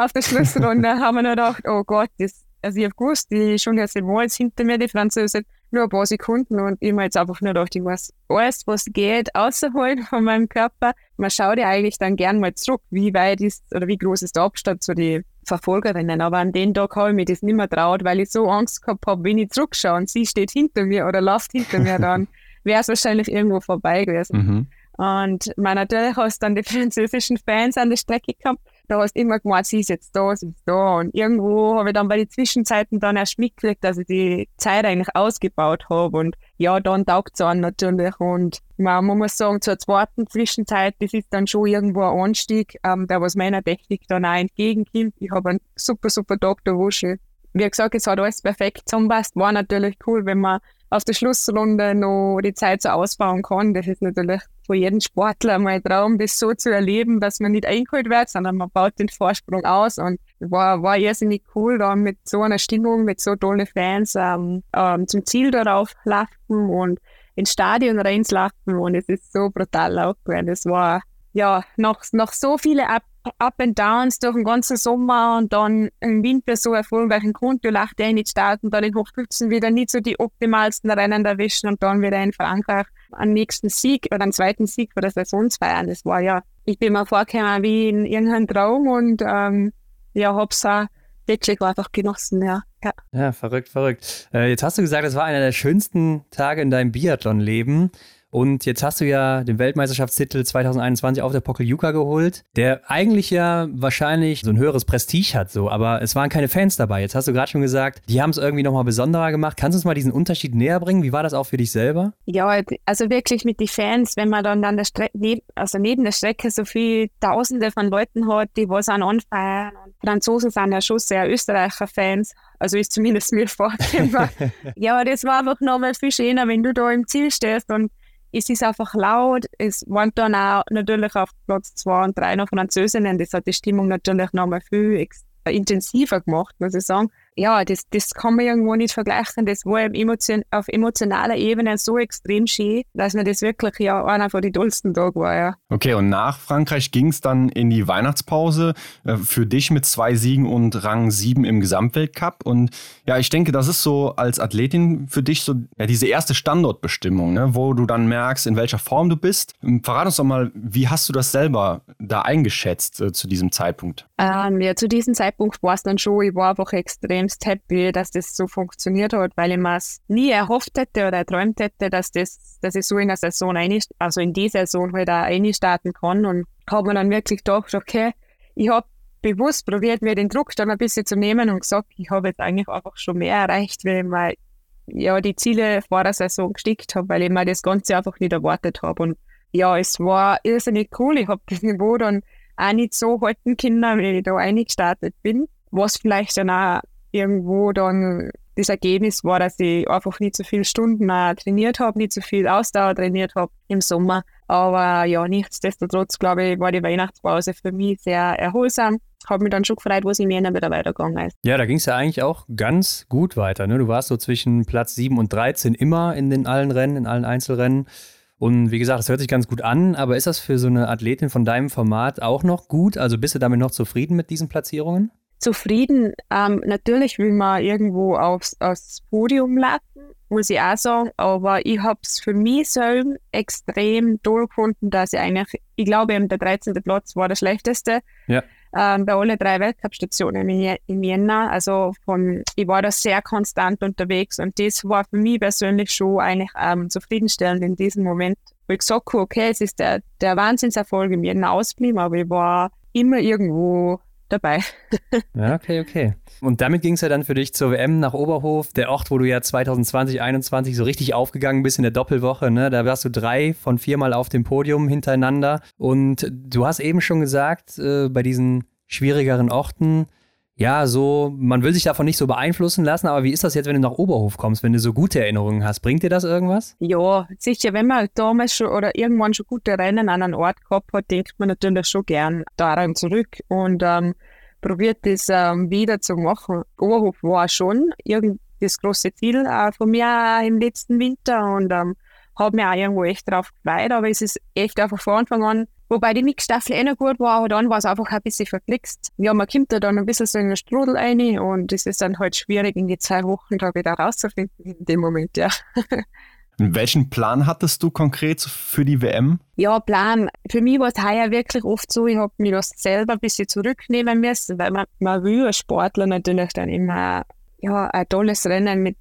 auf der Schlussrunde haben wir gedacht, oh Gott, das, also ich habe gewusst, die Julia Simon ist hinter mir, die Französin. nur ein paar Sekunden und ich mir jetzt einfach nur gedacht, ich muss alles, was geht, außerhalb von meinem Körper. Man schaut ja eigentlich dann gern mal zurück, wie weit ist oder wie groß ist der Abstand zu den Verfolgerinnen. Aber an den Tag habe ich mir das nicht mehr traut, weil ich so Angst gehabt habe, wenn ich zurückschaue und sie steht hinter mir oder läuft hinter mir, [laughs] dann wäre es wahrscheinlich irgendwo vorbei gewesen. Mhm. Und man, natürlich hast dann die [laughs] französischen Fans an der Strecke gehabt da hast du immer gemeint, sie ist jetzt da, sie ist da. Und irgendwo habe ich dann bei den Zwischenzeiten dann erst mitgekriegt, dass ich die Zeit eigentlich ausgebaut habe. Und ja, dann taugt es an natürlich. Und man, muss sagen, zur zweiten Zwischenzeit, das ist dann schon irgendwo ein Anstieg, ähm, der was meiner Technik dann auch entgegenkommt. Ich habe einen super, super der Wusche. Wie gesagt, es hat alles perfekt zusammenpasst. War natürlich cool, wenn man auf der Schlussrunde noch die Zeit so ausbauen kann. Das ist natürlich für jeden Sportler mein Traum, das so zu erleben, dass man nicht eingeholt wird, sondern man baut den Vorsprung aus und war, war irrsinnig cool, da mit so einer Stimmung, mit so tollen Fans ähm, ähm, zum Ziel darauf laufen und ins Stadion reinlaufen und es ist so brutal laut gewesen. Es war ja noch, noch so viele Up Up and Downs durch den ganzen Sommer und dann im Winter so erfolgreichen Grundlach, der nicht starten, dann in Hochpützen wieder nicht so die optimalsten Rennen erwischen und dann wieder in Frankreich einen nächsten Sieg oder einen zweiten Sieg für der Saison feiern. Das war ja, ich bin mir vorgekommen wie in irgendeinem Traum und ähm, ja, hab's auch wirklich einfach genossen, ja. Ja, ja verrückt, verrückt. Äh, jetzt hast du gesagt, es war einer der schönsten Tage in deinem Biathlon-Leben. Und jetzt hast du ja den Weltmeisterschaftstitel 2021 auf der Pokeljuka geholt, der eigentlich ja wahrscheinlich so ein höheres Prestige hat, so, aber es waren keine Fans dabei. Jetzt hast du gerade schon gesagt, die haben es irgendwie nochmal besonderer gemacht. Kannst du uns mal diesen Unterschied näher bringen? Wie war das auch für dich selber? Ja, also wirklich mit den Fans, wenn man dann an der Strecke, neb, also neben der Strecke so viele Tausende von Leuten hat, die was an anfeiern. Franzosen sind ja schon sehr Österreicher-Fans. Also ist zumindest mir [laughs] vorgekommen. [laughs] ja, das war einfach nochmal viel schöner, wenn du da im Ziel stehst und es ist einfach laut. Es waren dann auch natürlich auf Platz 2 und 3 noch Französinnen. Das hat die Stimmung natürlich noch mal viel intensiver gemacht, muss ich sagen ja, das, das kann man irgendwo nicht vergleichen. Das war emotion, auf emotionaler Ebene so extrem schön, dass mir das wirklich ja einer von den tollsten Tagen war. Ja. Okay, und nach Frankreich ging es dann in die Weihnachtspause äh, für dich mit zwei Siegen und Rang 7 im Gesamtweltcup. Und ja, ich denke, das ist so als Athletin für dich so ja, diese erste Standortbestimmung, ne, wo du dann merkst, in welcher Form du bist. Ähm, verrat uns doch mal, wie hast du das selber da eingeschätzt äh, zu diesem Zeitpunkt? Ähm, ja, zu diesem Zeitpunkt war es dann schon, ich war einfach extrem extremst happy, dass das so funktioniert hat, weil ich mir es nie erhofft hätte oder erträumt hätte, dass, das, dass ich so in der Saison also in die Saison halt auch einstarten kann und habe mir dann wirklich gedacht, okay, ich habe bewusst probiert, mir den Druck dann ein bisschen zu nehmen und gesagt, ich habe jetzt eigentlich einfach schon mehr erreicht, weil ich mal ja, die Ziele vor der Saison gestickt habe, weil ich mir das Ganze einfach nicht erwartet habe. Und ja, es war irrsinnig cool. Ich habe das Niveau dann auch nicht so halten können, wie ich da eingestartet bin, was vielleicht dann auch irgendwo dann das Ergebnis war, dass ich einfach nicht so viele Stunden trainiert habe, nicht so viel Ausdauer trainiert habe im Sommer. Aber ja, nichtsdestotrotz, glaube ich, war die Weihnachtspause für mich sehr erholsam. Habe mich dann schon gefreut, wo es im Jänner wieder weitergegangen ist. Ja, da ging es ja eigentlich auch ganz gut weiter. Ne? Du warst so zwischen Platz 7 und 13 immer in den allen Rennen, in allen Einzelrennen. Und wie gesagt, das hört sich ganz gut an, aber ist das für so eine Athletin von deinem Format auch noch gut? Also bist du damit noch zufrieden mit diesen Platzierungen? Zufrieden. Ähm, natürlich will man irgendwo aufs, aufs Podium lassen, muss ich auch sagen, aber ich habe es für mich selber extrem toll gefunden, dass ich eigentlich, ich glaube, eben der 13. Platz war der schlechteste. Ja. Ähm, bei allen drei Weltcup-Stationen im, im Jänner. Also von, ich war da sehr konstant unterwegs und das war für mich persönlich schon eigentlich ähm, zufriedenstellend in diesem Moment, wo ich gesagt habe, okay, es ist der, der Wahnsinnserfolg im Jänner ausgeblieben, aber ich war immer irgendwo dabei. ja, okay, okay. Und damit ging es ja dann für dich zur WM nach Oberhof, der Ort, wo du ja 2020, 2021 so richtig aufgegangen bist in der Doppelwoche. Ne? Da warst du drei von viermal auf dem Podium hintereinander. Und du hast eben schon gesagt, äh, bei diesen schwierigeren Orten, ja, so, man will sich davon nicht so beeinflussen lassen, aber wie ist das jetzt, wenn du nach Oberhof kommst, wenn du so gute Erinnerungen hast? Bringt dir das irgendwas? Ja, sicher, wenn man damals schon oder irgendwann schon gute Rennen an einem Ort gehabt hat, denkt man natürlich schon gern daran zurück und ähm, probiert das ähm, wieder zu machen. Oberhof war schon irgend das große Ziel äh, von mir im letzten Winter und ähm, habe mich auch irgendwo echt drauf gefreut, aber es ist echt einfach von Anfang an Wobei die Mixstaffel eh noch gut war, aber dann war es einfach ein bisschen verflixt. Ja, man kommt da dann ein bisschen so in den Strudel rein und es ist dann halt schwierig, in die zwei Wochen da wieder rauszufinden in dem Moment, ja. [laughs] Welchen Plan hattest du konkret für die WM? Ja, Plan. Für mich war es heuer wirklich oft so, ich habe mich das selber ein bisschen zurücknehmen müssen, weil man, man will als Sportler natürlich dann immer ja, ein tolles Rennen mit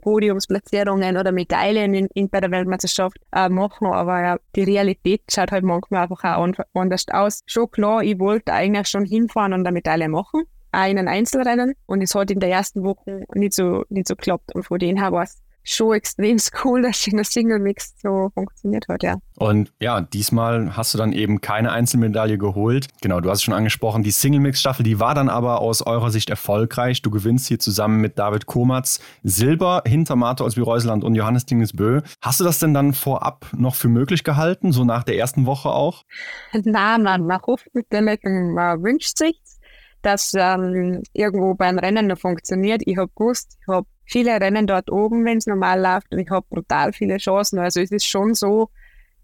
Podiumsplatzierungen oder Medaillen in, in, bei der Weltmeisterschaft äh, machen, aber ja, die Realität schaut halt manchmal einfach auch anders aus. Schon klar, ich wollte eigentlich schon hinfahren und eine Medaille machen, auch in Einzelrennen und es hat in der ersten Woche nicht so, nicht so geklappt und von dem her war es schon extrem [laughs] cool, dass in der Single Mix so funktioniert hat, ja. Und ja, diesmal hast du dann eben keine Einzelmedaille geholt. Genau, du hast es schon angesprochen, die Single Mix Staffel, die war dann aber aus eurer Sicht erfolgreich. Du gewinnst hier zusammen mit David Komatz Silber hinter Martha Osby-Reuseland und Johannes Dingesbö. Hast du das denn dann vorab noch für möglich gehalten, so nach der ersten Woche auch? Nein, man, man hofft natürlich, man wünscht sich dass ähm, irgendwo beim Rennen noch funktioniert. Ich habe gewusst, ich habe viele Rennen dort oben, wenn es normal läuft und ich habe brutal viele Chancen. Also es ist schon so,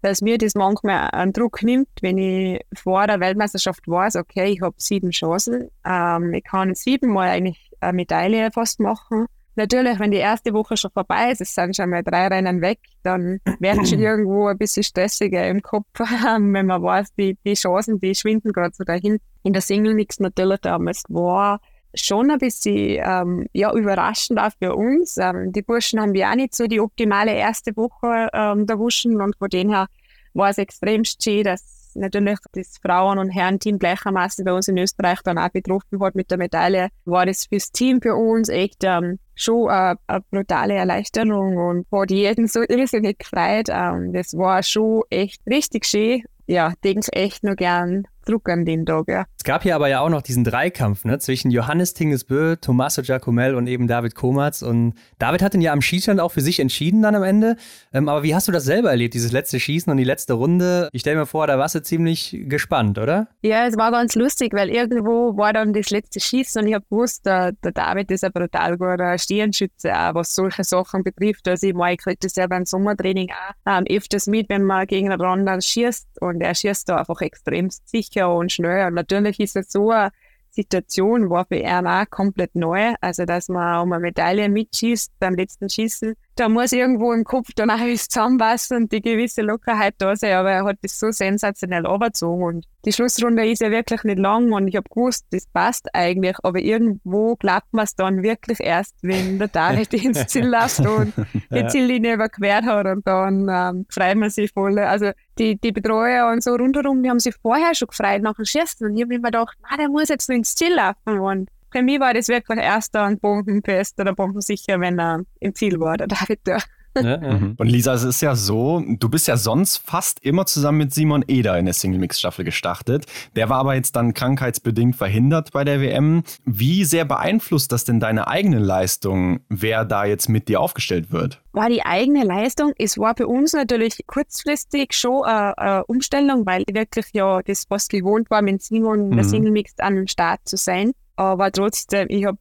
dass mir das manchmal einen Druck nimmt, wenn ich vor der Weltmeisterschaft weiß, okay, ich habe sieben Chancen, ähm, ich kann siebenmal eigentlich eine Medaille fast machen. Natürlich, wenn die erste Woche schon vorbei ist, es sind schon mal drei Rennen weg, dann wird es schon [clears throat] irgendwo ein bisschen stressiger im Kopf, [laughs] wenn man weiß, die, die Chancen, die schwinden gerade so dahin. In der Single Mix natürlich damals war schon ein bisschen ähm, ja, überraschend auch für uns. Ähm, die Burschen haben ja auch nicht so die optimale erste Woche ähm, der und von dem her war es extrem schön, dass natürlich das Frauen- und Herrenteam gleichermaßen bei uns in Österreich dann auch betroffen hat mit der Medaille, war das fürs Team für uns echt ähm, schon eine, eine brutale Erleichterung und hat jeden so irrsinnig gefreut. Ähm, das war schon echt richtig schön. Ja, denke echt nur gern Druck an den Tag, ja. Es gab hier aber ja auch noch diesen Dreikampf ne, zwischen Johannes Tingesbö, Tommaso Giacomel und eben David Komatz. Und David hat den ja am Schießstand auch für sich entschieden dann am Ende. Ähm, aber wie hast du das selber erlebt, dieses letzte Schießen und die letzte Runde? Ich stelle mir vor, da warst du ziemlich gespannt, oder? Ja, es war ganz lustig, weil irgendwo war dann das letzte Schießen und ich habe gewusst, der, der, David ist ein brutal guter Stirnschütze, auch was solche Sachen betrifft. Also ich meine, ich kriege das ja beim Sommertraining auch ähm, öfters mit, wenn man gegen einen anderen schießt und er schießt da einfach extrem sicher und schnell. Und natürlich ist es so eine Situation, war für ihn auch komplett neu. Also, dass man um eine Medaille mitschießt beim letzten Schießen, da muss irgendwo im Kopf dann auch alles zusammenpassen und die gewisse Lockerheit da sein, aber er hat das so sensationell überzogen und die Schlussrunde ist ja wirklich nicht lang und ich habe gewusst, das passt eigentlich, aber irgendwo klappt man es dann wirklich erst, wenn der David ins [laughs] Ziel lässt und die. Ziellinie überquert hat und dann ähm, freut man sich voll. Also die, die Betreuer und so rundherum, die haben sich vorher schon gefreut nach dem Schießen und ich habe mir gedacht, na, der muss jetzt nur ins Ziel laufen und für mich war das wirklich erster und bombenfest oder bombensicher, wenn er im Ziel war, der David da. Ja, ja. Mhm. Und Lisa, es ist ja so, du bist ja sonst fast immer zusammen mit Simon Eder in der Single-Mix-Staffel gestartet. Der war aber jetzt dann krankheitsbedingt verhindert bei der WM. Wie sehr beeinflusst das denn deine eigene Leistung, wer da jetzt mit dir aufgestellt wird? War die eigene Leistung, es war für uns natürlich kurzfristig schon eine, eine Umstellung, weil ich wirklich ja das fast gewohnt war, mit Simon mhm. der Single-Mix am Start zu sein. Aber trotzdem, ich habe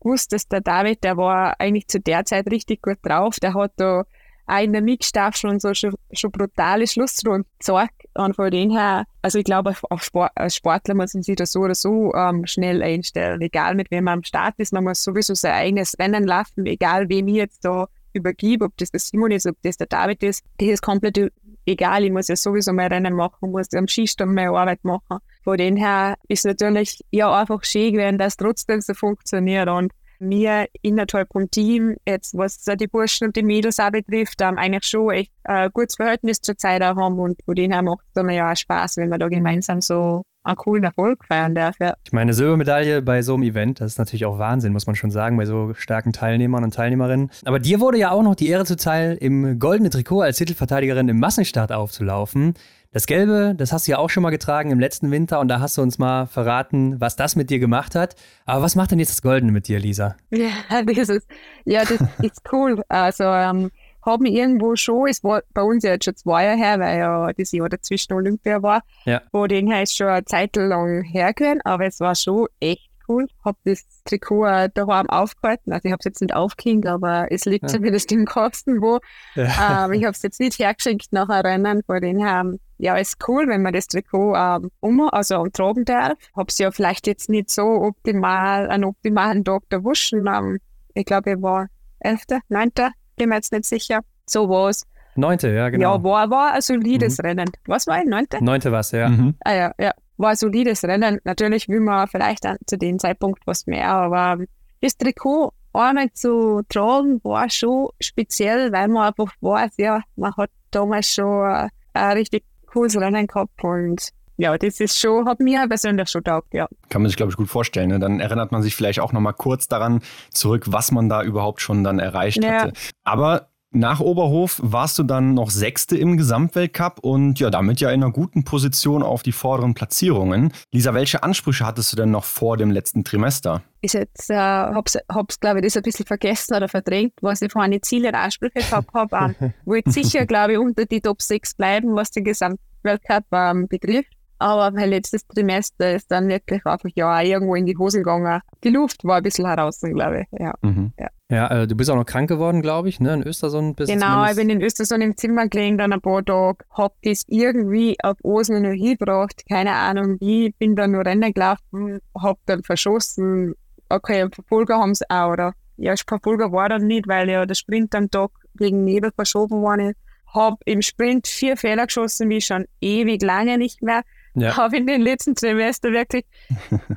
gewusst, dass der David, der war eigentlich zu der Zeit richtig gut drauf. Der hat da auch in der Mixstaffel und so schon, schon brutale Schlussrunden gezeigt. Und von dem her, also ich glaube, auf Sport, als Sportler muss man sich da so oder so ähm, schnell einstellen. Egal mit wem man am Start ist, man muss sowieso sein eigenes Rennen laufen, egal wem ich jetzt da übergebe, ob das der Simon ist, ob das der David ist. Das ist komplett egal, ich muss ja sowieso mein Rennen machen, muss am Skistand meine Arbeit machen. Von dem her ist natürlich ja einfach schön gewesen, dass trotzdem so funktioniert und wir innerhalb vom Team, jetzt was die Burschen und die Mädels auch betrifft, haben eigentlich schon echt ein gutes Verhältnis zur Zeit auch haben und von dem her macht es dann ja auch Spaß, wenn wir da gemeinsam so einen coolen Erfolg feiern darf. Ja. Ich meine, Silbermedaille bei so einem Event, das ist natürlich auch Wahnsinn, muss man schon sagen, bei so starken Teilnehmern und Teilnehmerinnen. Aber dir wurde ja auch noch die Ehre zuteil, im goldenen Trikot als Titelverteidigerin im Massenstart aufzulaufen. Das Gelbe, das hast du ja auch schon mal getragen im letzten Winter und da hast du uns mal verraten, was das mit dir gemacht hat. Aber was macht denn jetzt das Goldene mit dir, Lisa? Ja, [laughs] das ist, ja, das ist cool. Also, ähm, haben irgendwo schon, es war bei uns ja jetzt schon zwei Jahre her, weil ja das Jahr dazwischen Olympia war, ja. wo den her ist schon eine Zeit lang hergehört, aber es war schon echt cool. Hab das Trikot daheim aufgehalten. Also ich habe es jetzt nicht aufgehängt, aber es liegt ja. zumindest im Kasten wo. Ja. Ähm, ich habe es jetzt nicht hergeschenkt nach einem Rennen, von den her ja, ist cool, wenn man das Trikot ähm, um, also tragen darf. Hab's ja vielleicht jetzt nicht so optimal, einen optimalen Tag erwischt. Ähm, ich glaube, ich war 11., 9., bin mir jetzt nicht sicher. So war's. Neunte, ja, genau. Ja, war, war ein solides mhm. Rennen. Was war ein Neunte? Neunte war ja. Mhm. Ah ja, ja. War ein solides Rennen. Natürlich will man vielleicht zu dem Zeitpunkt was mehr, aber das Trikot einmal zu tragen war schon speziell, weil man einfach weiß, ja, man hat damals schon ein richtig cooles Rennen gehabt und ja, das ist schon, hat mir persönlich schon taugt, ja. Kann man sich, glaube ich, gut vorstellen. Ne? Dann erinnert man sich vielleicht auch nochmal kurz daran zurück, was man da überhaupt schon dann erreicht ja. hatte. Aber nach Oberhof warst du dann noch Sechste im Gesamtweltcup und ja, damit ja in einer guten Position auf die vorderen Platzierungen. Lisa, welche Ansprüche hattest du denn noch vor dem letzten Trimester? Ich jetzt, äh, hab's, hab's glaube ich, das ein bisschen vergessen oder verdrängt, was ich vorhin Ziele und Ansprüche gehabt habe. Ähm, [laughs] wollte sicher, glaube ich, unter die Top 6 bleiben, was den Gesamtweltcup ähm, betrifft. Aber mein letztes Trimester ist dann wirklich einfach ja irgendwo in die Hose gegangen. Die Luft war ein bisschen heraus, glaube ich. Ja, mhm. ja. ja äh, du bist auch noch krank geworden, glaube ich, ne? In Östersund bist Genau, ich bin in Östersund im Zimmer gelegen, dann ein paar Tage, hab das irgendwie auf Oslo noch hingebracht, keine Ahnung wie, bin dann nur Rennen gelaufen, hab dann verschossen. Okay, Verfolger haben es auch, oder? Ja, Verfolger war dann nicht, weil ja der Sprint am Tag wegen Nebel verschoben worden ist. Hab im Sprint vier Fehler geschossen, wie schon ewig lange nicht mehr ja. [laughs] habe in den letzten Semester wirklich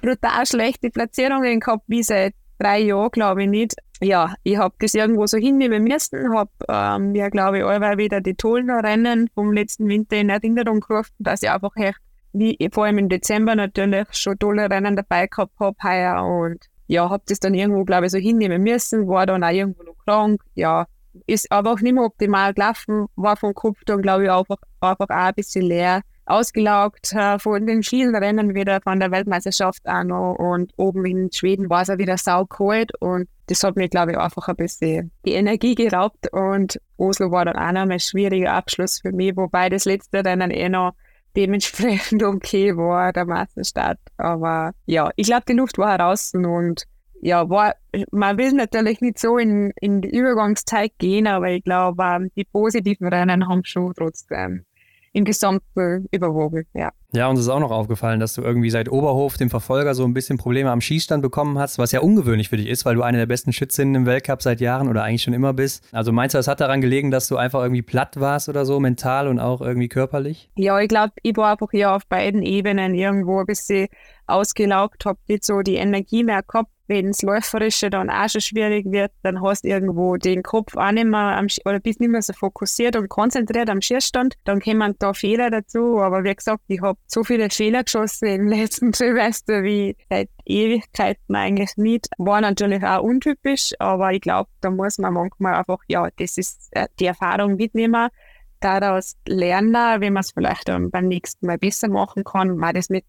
brutal schlechte Platzierungen gehabt, wie seit drei Jahren, glaube ich nicht. Ja, ich habe das irgendwo so hinnehmen müssen, habe ähm, mir, glaube ich, allweil wieder die tollen Rennen vom letzten Winter in Erinnerung gerufen, dass ich einfach echt, wie vor allem im Dezember natürlich, schon tolle Rennen dabei gehabt habe heuer und ja, habe das dann irgendwo, glaube ich, so hinnehmen müssen, war dann auch irgendwo noch krank, ja, ist aber auch nicht mehr optimal gelaufen, war vom Kopf dann, glaube ich, einfach, einfach auch ein bisschen leer ausgelaugt äh, von den vielen Rennen wieder von der Weltmeisterschaft an und oben in Schweden war es auch wieder saukalt und das hat mir, glaube ich, einfach ein bisschen die Energie geraubt und Oslo war dann auch noch ein schwieriger Abschluss für mich, wobei das letzte Rennen eh noch dementsprechend [laughs] okay war, der Meisterstart. Aber ja, ich glaube, die Luft war heraus und ja, war, man will natürlich nicht so in, in die Übergangszeit gehen, aber ich glaube, die positiven Rennen haben schon trotzdem im Gesamten überwogen, ja. Ja, uns ist auch noch aufgefallen, dass du irgendwie seit Oberhof, dem Verfolger, so ein bisschen Probleme am Schießstand bekommen hast, was ja ungewöhnlich für dich ist, weil du eine der besten Schützinnen im Weltcup seit Jahren oder eigentlich schon immer bist. Also meinst du, das hat daran gelegen, dass du einfach irgendwie platt warst oder so, mental und auch irgendwie körperlich? Ja, ich glaube, ich war einfach ja auf beiden Ebenen irgendwo ein bisschen ausgelaugt, habe nicht so die Energie mehr gehabt wenn das Läuferische dann auch schon schwierig wird, dann hast du irgendwo den Kopf auch nicht mehr am, oder bist nicht mehr so fokussiert und konzentriert am Schierstand. Dann kommen da Fehler dazu. Aber wie gesagt, ich habe so viele Fehler geschossen im [laughs] letzten Semester wie seit Ewigkeiten eigentlich nicht. War natürlich auch untypisch, aber ich glaube, da muss man manchmal einfach, ja, das ist äh, die Erfahrung mitnehmen daraus lernen, wie man es vielleicht beim nächsten Mal besser machen kann, mal das mit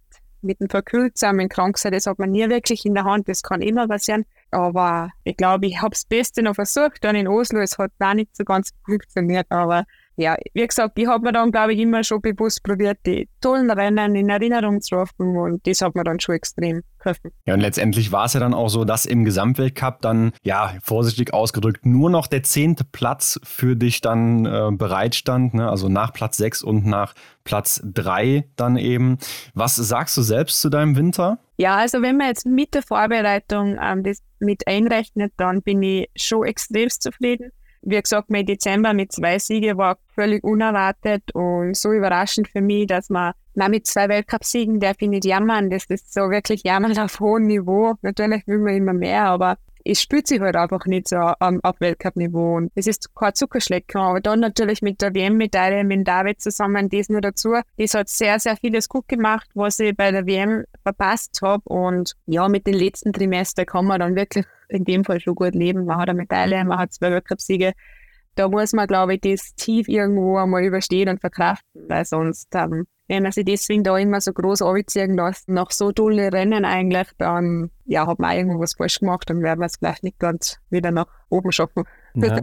mit dem verkühlsamen Kranksein, das hat man nie wirklich in der Hand, das kann immer passieren. Aber ich glaube, ich habe das Beste noch versucht dann in Oslo, es hat auch nicht so ganz funktioniert, aber ja, wie gesagt, ich habe mir dann, glaube ich, immer schon bewusst probiert, die tollen Rennen in Erinnerung zu rufen und das hat mir dann schon extrem geholfen. Ja, und letztendlich war es ja dann auch so, dass im Gesamtweltcup dann, ja, vorsichtig ausgedrückt, nur noch der zehnte Platz für dich dann äh, bereitstand, ne? also nach Platz sechs und nach Platz drei dann eben. Was sagst du selbst zu deinem Winter? Ja, also wenn man jetzt mit der Vorbereitung ähm, das mit einrechnet, dann bin ich schon extrem zufrieden wie gesagt, mein Dezember mit zwei Siegen war völlig unerwartet und so überraschend für mich, dass man na, mit zwei Weltcupsiegen darf ich nicht jammern. Das ist so wirklich jammern auf hohem Niveau. Natürlich will man immer mehr, aber es spürt sich halt einfach nicht so um, auf Weltcup-Niveau. Es ist kein Zuckerschlecken. Aber dann natürlich mit der WM-Medaille mit David zusammen, das nur dazu. Das hat sehr, sehr vieles gut gemacht, was ich bei der WM verpasst habe. Und ja, mit den letzten Trimester kann man dann wirklich in dem Fall schon gut leben. Man hat eine Medaille, man hat zwei Weltcup-Siege. Da muss man, glaube ich, das tief irgendwo einmal überstehen und verkraften, weil sonst, ähm, wenn man sich deswegen da immer so groß anziehen lässt, nach so tolle Rennen eigentlich, dann ja, hat man irgendwo was falsch gemacht, dann werden wir es vielleicht nicht ganz wieder nach oben schaffen. Ja.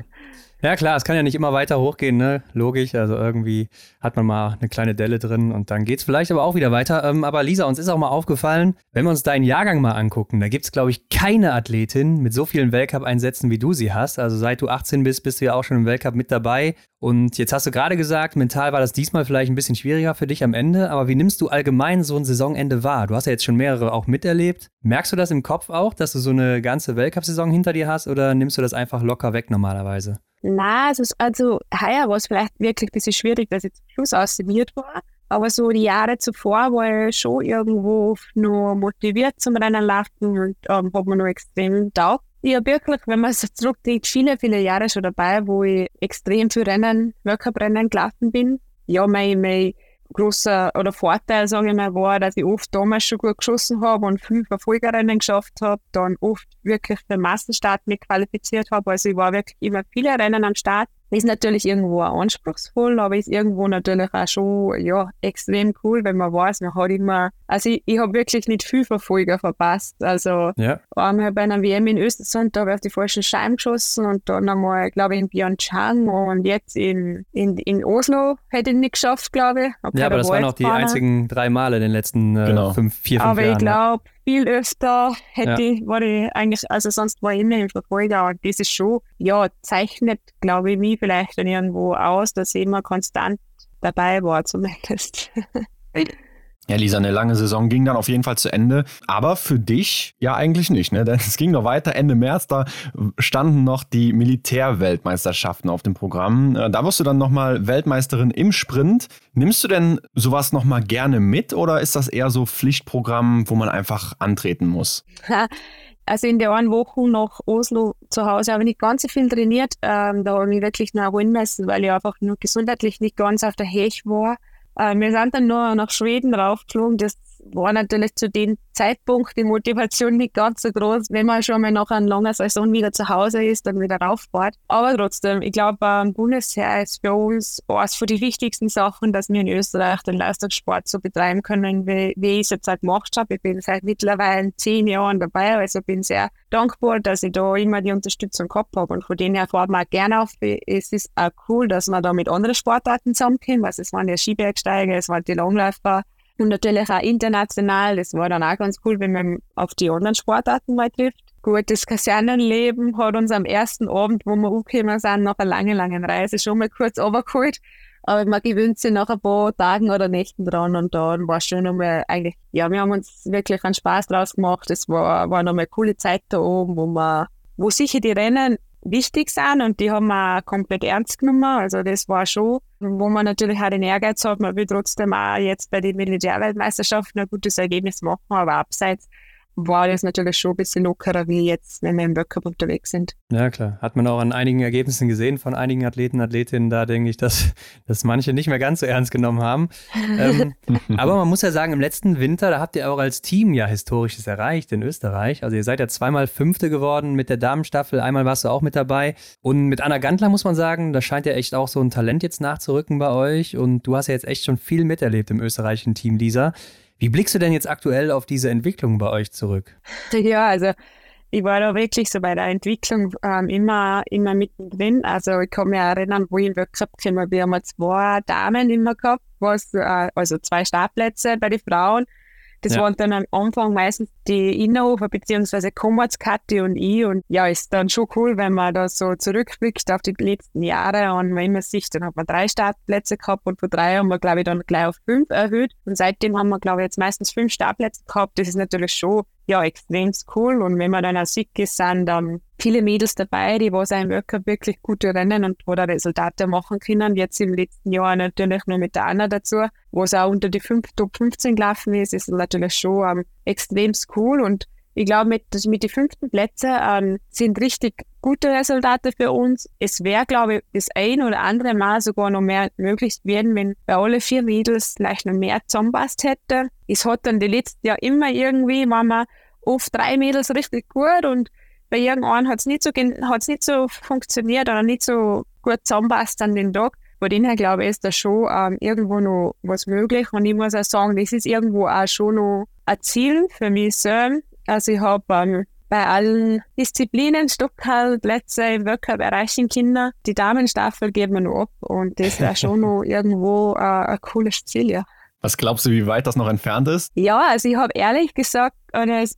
Ja klar, es kann ja nicht immer weiter hochgehen, ne? Logisch. Also irgendwie hat man mal eine kleine Delle drin und dann geht es vielleicht aber auch wieder weiter. Ähm, aber Lisa, uns ist auch mal aufgefallen, wenn wir uns deinen Jahrgang mal angucken, da gibt es, glaube ich, keine Athletin mit so vielen Weltcup-Einsätzen, wie du sie hast. Also seit du 18 bist, bist du ja auch schon im Weltcup mit dabei. Und jetzt hast du gerade gesagt, mental war das diesmal vielleicht ein bisschen schwieriger für dich am Ende. Aber wie nimmst du allgemein so ein Saisonende wahr? Du hast ja jetzt schon mehrere auch miterlebt. Merkst du das im Kopf auch, dass du so eine ganze Weltcup-Saison hinter dir hast oder nimmst du das einfach locker weg normalerweise? Nein, also, also heuer war es vielleicht wirklich ein bisschen schwierig, dass ich zum Schluss ausserviert war. Aber so die Jahre zuvor war ich schon irgendwo noch motiviert zum Rennen laufen und ähm, hat mir noch extrem taugt. Ich habe wirklich, wenn man so zurückdenkt, viele, viele Jahre schon dabei, wo ich extrem für Rennen, Weltcup-Rennen gelaufen bin. Ja, mein, mein großer oder Vorteil, sage ich mal, war, dass ich oft damals schon gut geschossen habe und viel Verfolgerinnen geschafft habe, dann oft wirklich für Massenstart mich qualifiziert habe. Also ich war wirklich immer viele Rennen am Start ist natürlich irgendwo auch anspruchsvoll, aber ist irgendwo natürlich auch schon ja, extrem cool, wenn man weiß, man hat immer, also ich, ich habe wirklich nicht viel Verfolger verpasst. Also ja. einmal bei einer WM in Östersund, da habe ich auf die falschen Scheiben geschossen und dann einmal, glaube ich, in Pyeongchang und jetzt in, in, in Oslo hätte ich nicht geschafft, glaube ich. ja, aber das waren auch die einzigen drei Male in den letzten äh, genau. fünf, vier, fünf aber Jahren. Aber ich glaube, viel öfter hätte ja. war ich eigentlich, also sonst war ich immer im Verfolger und das ist schon, ja, zeichnet, glaube ich, mich vielleicht dann irgendwo aus, dass ich immer konstant dabei war zumindest. Ja, Lisa, eine lange Saison ging dann auf jeden Fall zu Ende. Aber für dich ja eigentlich nicht, ne? [laughs] Denn es ging noch weiter. Ende März, da standen noch die Militärweltmeisterschaften auf dem Programm. Äh, da wirst du dann nochmal Weltmeisterin im Sprint. Nimmst du denn sowas nochmal gerne mit oder ist das eher so Pflichtprogramm, wo man einfach antreten muss? Also in der einen Woche nach Oslo zu Hause habe ich nicht ganz so viel trainiert. Ähm, da habe ich mich wirklich noch erholen müssen, weil ich einfach nur gesundheitlich nicht ganz auf der Hech war. Äh, wir sind dann nur nach Schweden raufgeflogen. Das war natürlich zu dem Zeitpunkt die Motivation nicht ganz so groß, wenn man schon mal nach einer langen Saison wieder zu Hause ist und wieder rauffährt. Aber trotzdem, ich glaube, ein Bundesheer ist für uns eines von den wichtigsten Sachen, dass wir in Österreich den Leistungssport so betreiben können, wie, wie ich es jetzt halt gemacht habe. Ich bin seit mittlerweile zehn Jahren dabei, also bin sehr dankbar, dass ich da immer die Unterstützung gehabt habe. Und von denen her fahrt man auch gerne auf. Es ist auch cool, dass man da mit anderen Sportarten zusammenkommt. Also es waren ja Skibergsteiger, es waren die Langläufer, und natürlich auch international. Das war dann auch ganz cool, wenn man auf die anderen Sportarten mal trifft. Gut, das Kasernenleben hat uns am ersten Abend, wo wir angekommen sind, nach einer langen, langen Reise schon mal kurz runtergeholt. Aber man gewöhnt sich nach ein paar Tagen oder Nächten dran und dann war schon nochmal eigentlich, ja, wir haben uns wirklich einen Spaß draus gemacht. Es war, war nochmal eine coole Zeit da oben, wo man, wo sicher die Rennen wichtig sind und die haben wir komplett ernst genommen. Also das war schon, wo man natürlich auch den Ehrgeiz hat, man will trotzdem auch jetzt bei den Militärweltmeisterschaften ein gutes Ergebnis machen, aber abseits war das natürlich schon ein bisschen lockerer wie jetzt, wenn wir im Weltcup unterwegs sind. Ja, klar. Hat man auch an einigen Ergebnissen gesehen von einigen Athleten, Athletinnen. Da denke ich, dass, [laughs] dass manche nicht mehr ganz so ernst genommen haben. ähm, [laughs] aber man muss ja sagen, im letzten Winter, da habt ihr auch als Team ja Historisches erreicht in Österreich. Also ihr seid ja zweimal Fünfte geworden mit der Damenstaffel. Einmal warst du auch mit dabei. Und mit Anna Gantler muss man sagen, da scheint ja echt auch so ein Talent jetzt nachzurücken bei euch. Und du hast ja jetzt echt schon viel miterlebt im österreichischen Team, Lisa. Wie blickst du denn jetzt aktuell auf diese Entwicklung bei euch zurück? [laughs] Ja, also ich war da wirklich so bei der Entwicklung ähm, immer, immer mittendrin. Also ich kann mich erinnern, wo ich in Weltcup gekommen wir haben zwei Damen immer gehabt, was, äh, also zwei Startplätze bei den Frauen. Das ja. waren dann am Anfang meistens die Innerhofer beziehungsweise Kommerz-Kathi und ich. Und ja, ist dann schon cool, wenn man da so zurückblickt auf die letzten Jahre und wenn man sich, dann hat man drei Startplätze gehabt und von drei haben wir, glaube ich, dann gleich auf fünf erhöht. Und seitdem haben wir, glaube ich, jetzt meistens fünf Startplätze gehabt. Das ist natürlich schon ja, extrem cool. Und wenn man dann auch sieht, sind dann viele Mädels dabei, die was im Weltcup wirklich gute Rennen und oder Resultate machen können. Jetzt im letzten Jahr natürlich nur mit der Anna dazu, wo es auch unter die 5, Top 15 gelaufen ist, ist natürlich schon ähm, extrem cool. Und ich glaube, mit, mit den fünften Plätzen ähm, sind richtig gute Resultate für uns. Es wäre, glaube ich, das ein oder andere Mal sogar noch mehr möglich werden, wenn bei alle vier Mädels vielleicht noch mehr zusammenpasst hätte. Es hat dann die letzten Jahr immer irgendwie, waren wir oft drei Mädels richtig gut und bei irgendeinem hat es nicht, so, nicht so funktioniert oder nicht so gut zusammenpasst an den Tag. Von dem her glaube ich, ist da schon ähm, irgendwo noch was möglich. Und ich muss auch sagen, das ist irgendwo auch schon noch ein Ziel für mich selbst, also ich habe ähm, bei allen Disziplinen, Stockhall, Plätze im Wettkampf erreichen Kinder. Die Damenstaffel geben wir noch ab und das wäre schon noch [laughs] irgendwo äh, ein cooles Ziel, ja. Was glaubst du, wie weit das noch entfernt ist? Ja, also ich habe ehrlich gesagt,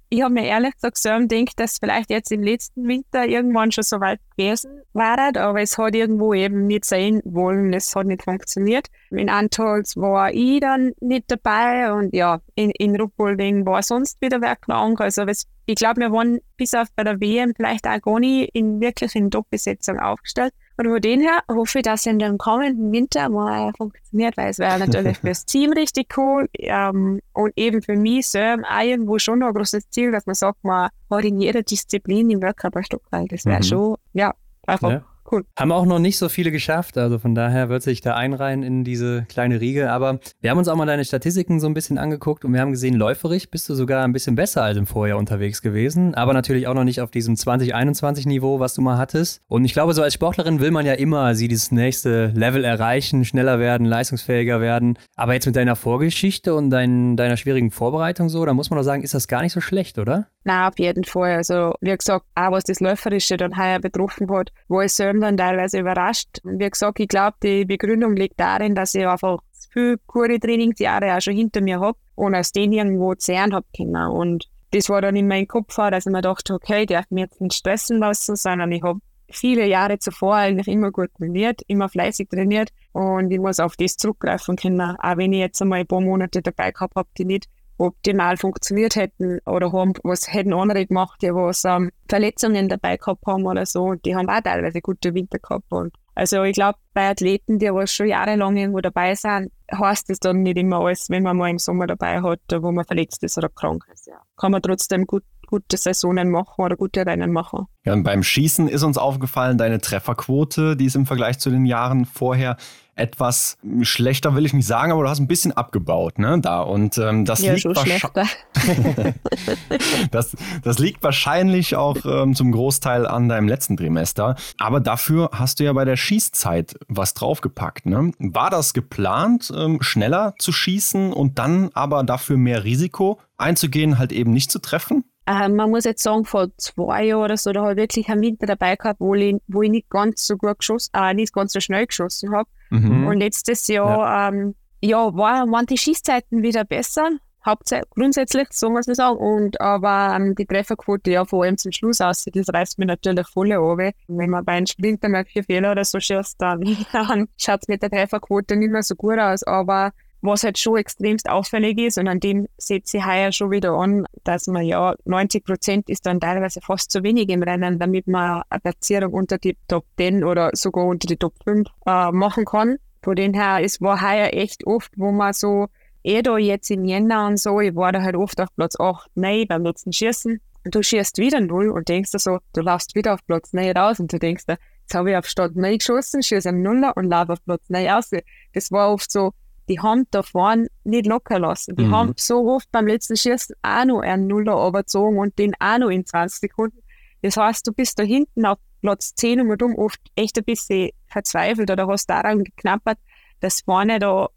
ich habe mir ehrlich gesagt so gedacht, dass vielleicht jetzt im letzten Winter irgendwann schon so weit gewesen war, aber es hat irgendwo eben nicht sein wollen, es hat nicht funktioniert. In Antolz war ich dann nicht dabei und ja, in, in Ruppolding war sonst wieder wer krank. Also es, ich glaube, wir waren bis auf bei der WM vielleicht auch gar nicht in wirklich in Top-Besetzung aufgestellt. Und von dem her hoffe ich, dass in dem kommenden Winter mal funktioniert, weil es wäre natürlich [laughs] für das Team richtig cool ähm, und eben für mich selber auch irgendwo schon noch ein großes Ziel, dass man sagt, man hat in jeder Disziplin im Weltcup ein Stück weit. Das wäre mhm. schon, ja, einfach ja cool. Haben auch noch nicht so viele geschafft, also von daher wird sich da einreihen in diese kleine Riege. Aber wir haben uns auch mal deine Statistiken so ein bisschen angeguckt und wir haben gesehen, läuferig bist du sogar ein bisschen besser als im Vorjahr unterwegs gewesen, aber natürlich auch noch nicht auf diesem 2021-Niveau, was du mal hattest. Und ich glaube, so als Sportlerin will man ja immer sie dieses nächste Level erreichen, schneller werden, leistungsfähiger werden. Aber jetzt mit deiner Vorgeschichte und dein, deiner schwierigen Vorbereitung so, da muss man doch sagen, ist das gar nicht so schlecht, oder? Na, auf jeden Fall. Also, wie gesagt, auch was das Läuferische dann heuer betroffen hat, wo ich selber dann teilweise überrascht. Wie gesagt, ich glaube, die Begründung liegt darin, dass ich einfach viel gute Trainingsjahre auch schon hinter mir habe und aus denen irgendwo zehren habe können. Und das war dann in meinem Kopf, dass ich mir dachte, okay, ich darf mich jetzt nicht stressen lassen, sondern ich habe viele Jahre zuvor eigentlich immer gut trainiert, immer fleißig trainiert und ich muss auf das zurückgreifen können, auch wenn ich jetzt einmal ein paar Monate dabei gehabt habe, die nicht optimal funktioniert hätten oder haben, was hätten andere gemacht, die was ähm, Verletzungen dabei gehabt haben oder so. Und die haben auch teilweise gute Winter gehabt. Und also ich glaube, bei Athleten, die was schon jahrelang irgendwo dabei sind, heißt es dann nicht immer alles, wenn man mal im Sommer dabei hat, wo man verletzt ist oder krank ist. Ja. Kann man trotzdem gut gute Saisonen machen oder gute Rennen machen. Ja, und beim Schießen ist uns aufgefallen, deine Trefferquote, die ist im Vergleich zu den Jahren vorher etwas schlechter, will ich nicht sagen, aber du hast ein bisschen abgebaut, ne, da. Und ähm, das, ja, liegt [laughs] [laughs] das, das liegt wahrscheinlich auch ähm, zum Großteil an deinem letzten Trimester. Aber dafür hast du ja bei der Schießzeit was draufgepackt, ne? War das geplant, ähm, schneller zu schießen und dann aber dafür mehr Risiko einzugehen, halt eben nicht zu treffen? Äh, man muss jetzt sagen, vor zwei Jahren oder so, da habe ich wirklich einen Winter dabei gehabt, wo ich, wo ich nicht ganz so gut geschossen, äh, nicht ganz so schnell geschossen habe. Mhm. Und letztes Jahr, ja, ähm, ja war, waren die Schießzeiten wieder besser. Hauptsächlich, grundsätzlich, so muss man sagen. Und, aber ähm, die Trefferquote, ja, vor allem zum Schluss aus, das reißt mir natürlich voll ab. Wenn man bei einem Sprint einmal vier Fehler oder so schießt, dann, [laughs] dann schaut es mit der Trefferquote nicht mehr so gut aus. Aber was halt schon extremst auffällig ist und an dem setze ich heuer schon wieder an, dass man ja 90 Prozent ist dann teilweise fast zu wenig im Rennen, damit man eine Platzierung unter die Top 10 oder sogar unter die Top 5 äh, machen kann. Von dem her, es war heuer echt oft, wo man so, eh da jetzt im Jänner und so, ich war da halt oft auf Platz 8, nein, beim letzten Schießen. Und du schießt wieder null und denkst dir so, du laufst wieder auf Platz 9 raus und du denkst dir, jetzt habe ich auf Start 9 geschossen, schieße am Nuller und laufe auf Platz 9 raus. Das war oft so, die haben da vorne nicht locker lassen. Die mhm. haben so oft beim letzten Schießen auch noch einen Nuller überzogen und den auch noch in 20 Sekunden. Das heißt, du bist da hinten auf Platz 10 und um oft echt ein bisschen verzweifelt oder hast daran geknappert, dass vorne da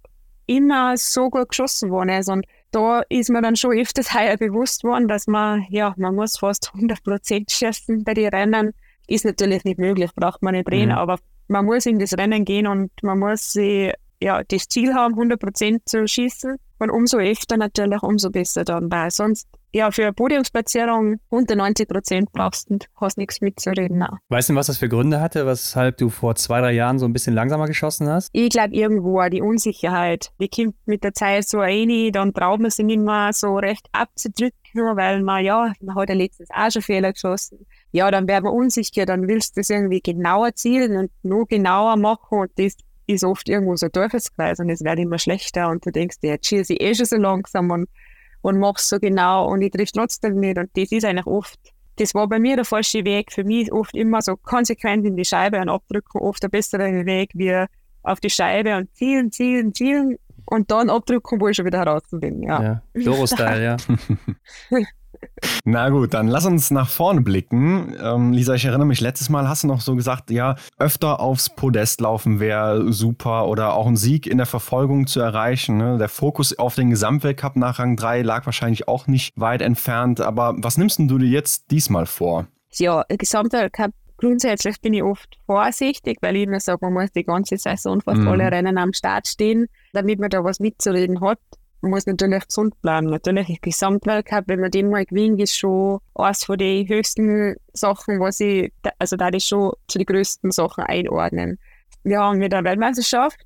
immer so gut geschossen worden ist. Und da ist mir dann schon öfters [laughs] heuer bewusst worden, dass man, ja, man muss fast 100 Prozent schießen bei den Rennen. Ist natürlich nicht möglich, braucht man nicht reden, mhm. aber man muss in das Rennen gehen und man muss sich ja, das Ziel haben, 100% zu schießen. Und umso öfter natürlich, umso besser dann, weil sonst, ja, für eine Podiumsplatzierung unter 90% brauchst du, hast nichts mitzureden. Auch. Weißt du, was das für Gründe hatte, weshalb du vor zwei, drei Jahren so ein bisschen langsamer geschossen hast? Ich glaube, irgendwo die Unsicherheit. Die kommt mit der Zeit so rein, dann traut man sich nicht mehr so recht abzudrücken, weil man, ja, man hat ja letztens auch schon Fehler geschossen. Ja, dann wäre man unsicher, dann willst du das irgendwie genauer zielen und nur genauer machen und das ist oft irgendwo so ein Teufelskreis und es wird immer schlechter und du denkst dir, jetzt schieße ich eh schon so langsam und, und mach's so genau und ich triff trotzdem nicht und das ist eigentlich oft, das war bei mir der falsche Weg. Für mich oft immer so konsequent in die Scheibe und abdrücken, oft der bessere Weg wie auf die Scheibe und zielen, zielen, zielen und dann abdrücken, wo ich schon wieder heraus bin. Ja. ja. Doro-Style, ja. [laughs] Na gut, dann lass uns nach vorne blicken. Ähm, Lisa, ich erinnere mich, letztes Mal hast du noch so gesagt, ja, öfter aufs Podest laufen wäre super oder auch einen Sieg in der Verfolgung zu erreichen. Ne? Der Fokus auf den Gesamtweltcup nach Rang 3 lag wahrscheinlich auch nicht weit entfernt. Aber was nimmst du dir jetzt diesmal vor? Ja, Gesamtweltcup grundsätzlich bin ich oft vorsichtig, weil ich immer sage, man muss die ganze Saison fast mhm. alle Rennen am Start stehen, damit man da was mitzureden hat. Man muss natürlich gesund bleiben. Natürlich, im Gesamtweltcup, wenn man den mal gewinnt, ist schon eines von den höchsten Sachen, was ich, also da ich schon zu den größten Sachen einordnen. Wir haben mit der Weltmeisterschaft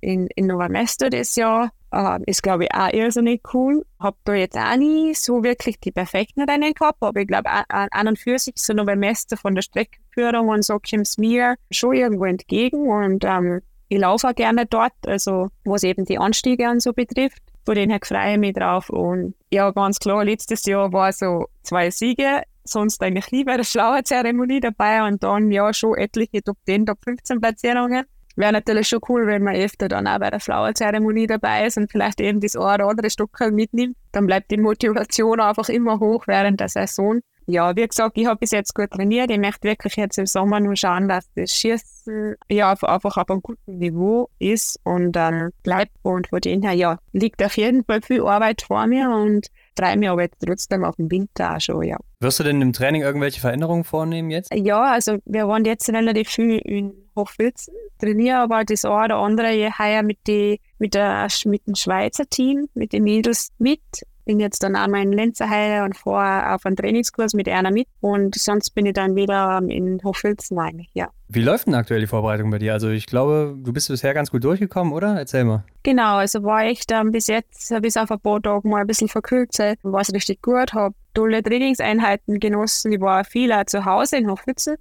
in, in Nova Mesto das Jahr. Ähm, ist, glaube ich, auch irrsinnig cool. Hab da jetzt auch nie so wirklich die perfekten Rennen gehabt, aber ich glaube, an und für sich so Nova Mesto von der Streckenführung und so kommt es mir schon irgendwo entgegen und ähm, ich laufe auch gerne dort, also was eben die Anstiege und so betrifft. Von denen her freue ich mich drauf. Und ja, ganz klar, letztes Jahr war so zwei Siege, sonst eigentlich nie bei der schlauen Zeremonie dabei und dann ja schon etliche Top 10, Top 15 Platzierungen. Wäre natürlich schon cool, wenn man öfter dann auch bei der Flower-Zeremonie dabei ist und vielleicht eben das eine oder andere Stück mitnimmt. Dann bleibt die Motivation einfach immer hoch während der Saison ja, wie gesagt, ich habe bis jetzt gut trainiert. Ich möchte wirklich jetzt im Sommer nur schauen, dass das Schießen ja, einfach auf einem guten Niveau ist und dann bleibt. Und von dem her, ja, liegt auf jeden Fall viel Arbeit vor mir und freue mich aber jetzt trotzdem auf den Winter auch schon, ja. Wirst du denn im Training irgendwelche Veränderungen vornehmen jetzt? Ja, also wir waren jetzt relativ viel in Hochfilzen, trainiere aber das eine oder andere heuer mit, die, mit, der, mit dem Schweizer Team, mit den Mädels mit bin jetzt dann einmal in Lenzerheide und vorher auf einen Trainingskurs mit einer mit und sonst bin ich dann wieder in Hochfilzen eigentlich, ja. Wie läuft denn aktuell die Vorbereitung bei dir? Also ich glaube, du bist bisher ganz gut durchgekommen, oder? Erzähl mal. Genau, also war ich dann bis jetzt, bis auf ein paar Tage mal ein bisschen verkühlt, war es richtig gut, habe tolle Trainingseinheiten genossen, ich war viel auch zu Hause in Hochfilzen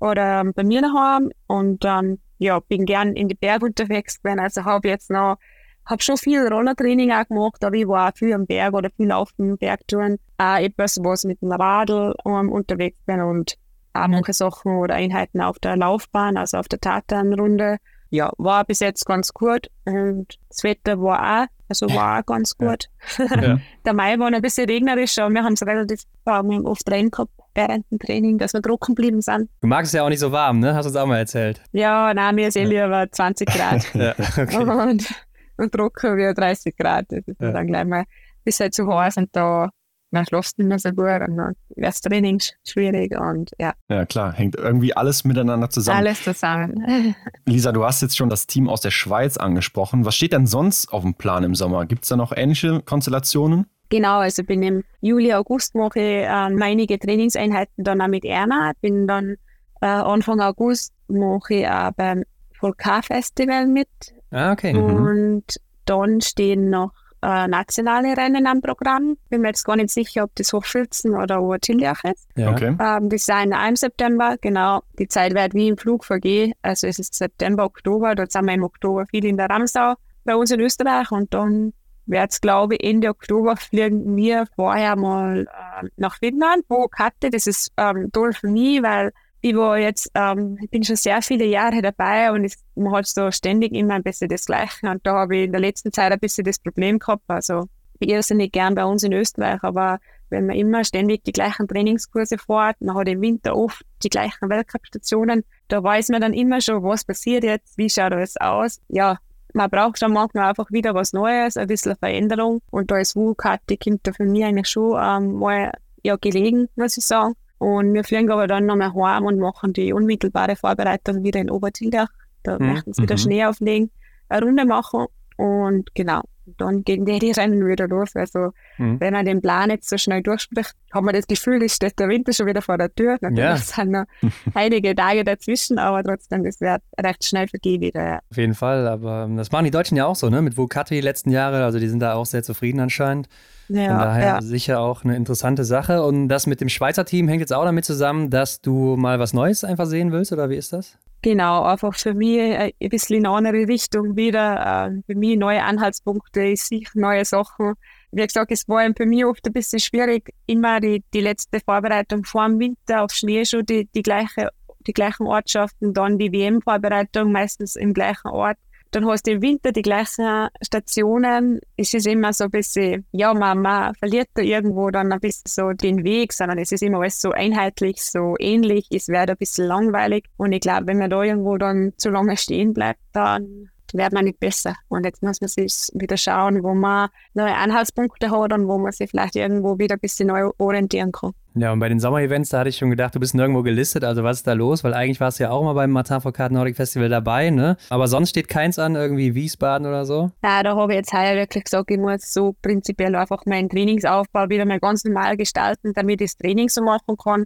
oder bei mir daheim und ähm, ja, bin gern in die Berge unterwegs gewesen, also habe jetzt noch habe schon viel Rollertraining auch gemacht, aber ich war auch viel am Berg oder viel auf dem Bergtouren. Auch etwas, was mit dem Radl um, unterwegs bin und auch manche Sachen oder Einheiten auf der Laufbahn, also auf der Tatanrunde. Ja, war bis jetzt ganz gut und das Wetter war auch, also war auch ganz gut. Ja. [laughs] [laughs] der Mai war ein bisschen regnerisch, aber wir haben es relativ ähm, oft rein gehabt während dem Training, dass wir trocken geblieben sind. Du magst es ja auch nicht so warm, ne? Hast du uns auch mal erzählt. Ja, nein, mir ist eh lieber 20 Grad. [laughs] ja, okay. Und und trocken wie 30 Grad. Das ist ja. dann gleich mal, bis halt zu heiß und da man schläft nicht mehr so gut und dann wird das Training schwierig und ja. Ja, klar, hängt irgendwie alles miteinander zusammen. Alles zusammen. [laughs] Lisa, du hast jetzt schon das Team aus der Schweiz angesprochen. Was steht denn sonst auf dem Plan im Sommer? Gibt es da noch ähnliche Konstellationen? Genau, also bin im Juli, August mache ich äh, einige Trainingseinheiten dann auch mit Erna. Bin dann äh, Anfang August mache ich auch beim Volcar Festival mit Ah, okay. Mhm. Und dann stehen noch äh, nationale Rennen am Programm. Bin mir jetzt gar nicht sicher, ob das Hochschützen oder Obertiljach ist. Ja. Okay. Ähm, die sind im September, genau. Die Zeit wird wie im Flug vergehen. Also es ist September, Oktober. Dort sind wir im Oktober viel in der Ramsau bei uns in Österreich und dann wird es, glaube ich, Ende Oktober fliegen wir vorher mal äh, nach Finnland, wo Katte, das ist ähm, toll für mich, weil ich war jetzt, ähm, ich bin schon sehr viele Jahre dabei und ich, man hat so ständig immer ein bisschen das Gleiche. Und da habe ich in der letzten Zeit ein bisschen das Problem gehabt. Also ich irrsinnig gern bei uns in Österreich, aber wenn man immer ständig die gleichen Trainingskurse fährt, man hat im Winter oft die gleichen Weltcup-Stationen, da weiß man dann immer schon, was passiert jetzt, wie schaut alles aus. Ja, man braucht schon manchmal einfach wieder was Neues, ein bisschen Veränderung. Und da ist WU-Karte, kommt da für mich eigentlich schon ähm, mal ja, gelegen, muss ich sagen. Und wir fliegen aber dann nochmal heim und machen die unmittelbare Vorbereitung wieder in Obertildach. Da mhm. möchten sie wieder mhm. Schnee auflegen, eine Runde machen und genau, dann gehen die, die Rennen wieder los. Also mhm. wenn er den Plan jetzt so schnell durchspricht, haben wir das Gefühl, es steht der Winter schon wieder vor der Tür. Natürlich ja. sind noch [laughs] einige Tage dazwischen, aber trotzdem, das wird recht schnell die wieder. Ja. Auf jeden Fall, aber das machen die Deutschen ja auch so, ne? Mit Vukati die letzten Jahre, also die sind da auch sehr zufrieden anscheinend. Ja, Von daher ja. sicher auch eine interessante Sache. Und das mit dem Schweizer Team hängt jetzt auch damit zusammen, dass du mal was Neues einfach sehen willst, oder wie ist das? Genau, einfach für mich ein bisschen in eine andere Richtung wieder. Äh, für mich neue Anhaltspunkte, ich sehe neue Sachen. Wie gesagt, es war für mich oft ein bisschen schwierig, immer die, die letzte Vorbereitung vor dem Winter auf Schnee schon die, die, gleiche, die gleichen Ortschaften, dann die WM-Vorbereitung meistens im gleichen Ort dann hast du im Winter die gleichen Stationen. Es ist immer so ein bisschen, ja, man, man verliert da irgendwo dann ein bisschen so den Weg, sondern es ist immer alles so einheitlich, so ähnlich. Es wird ein bisschen langweilig. Und ich glaube, wenn man da irgendwo dann zu lange stehen bleibt, dann wird man nicht besser. Und jetzt muss man sich wieder schauen, wo man neue Anhaltspunkte hat und wo man sich vielleicht irgendwo wieder ein bisschen neu orientieren kann. Ja, und bei den Sommer-Events, da hatte ich schon gedacht, du bist nirgendwo gelistet, also was ist da los? Weil eigentlich warst du ja auch mal beim Martin Foucault Nordic Festival dabei, ne? Aber sonst steht keins an, irgendwie Wiesbaden oder so? Ja, da habe ich jetzt heuer wirklich gesagt, ich muss so prinzipiell einfach meinen Trainingsaufbau wieder mal ganz normal gestalten, damit ich das Training so machen kann.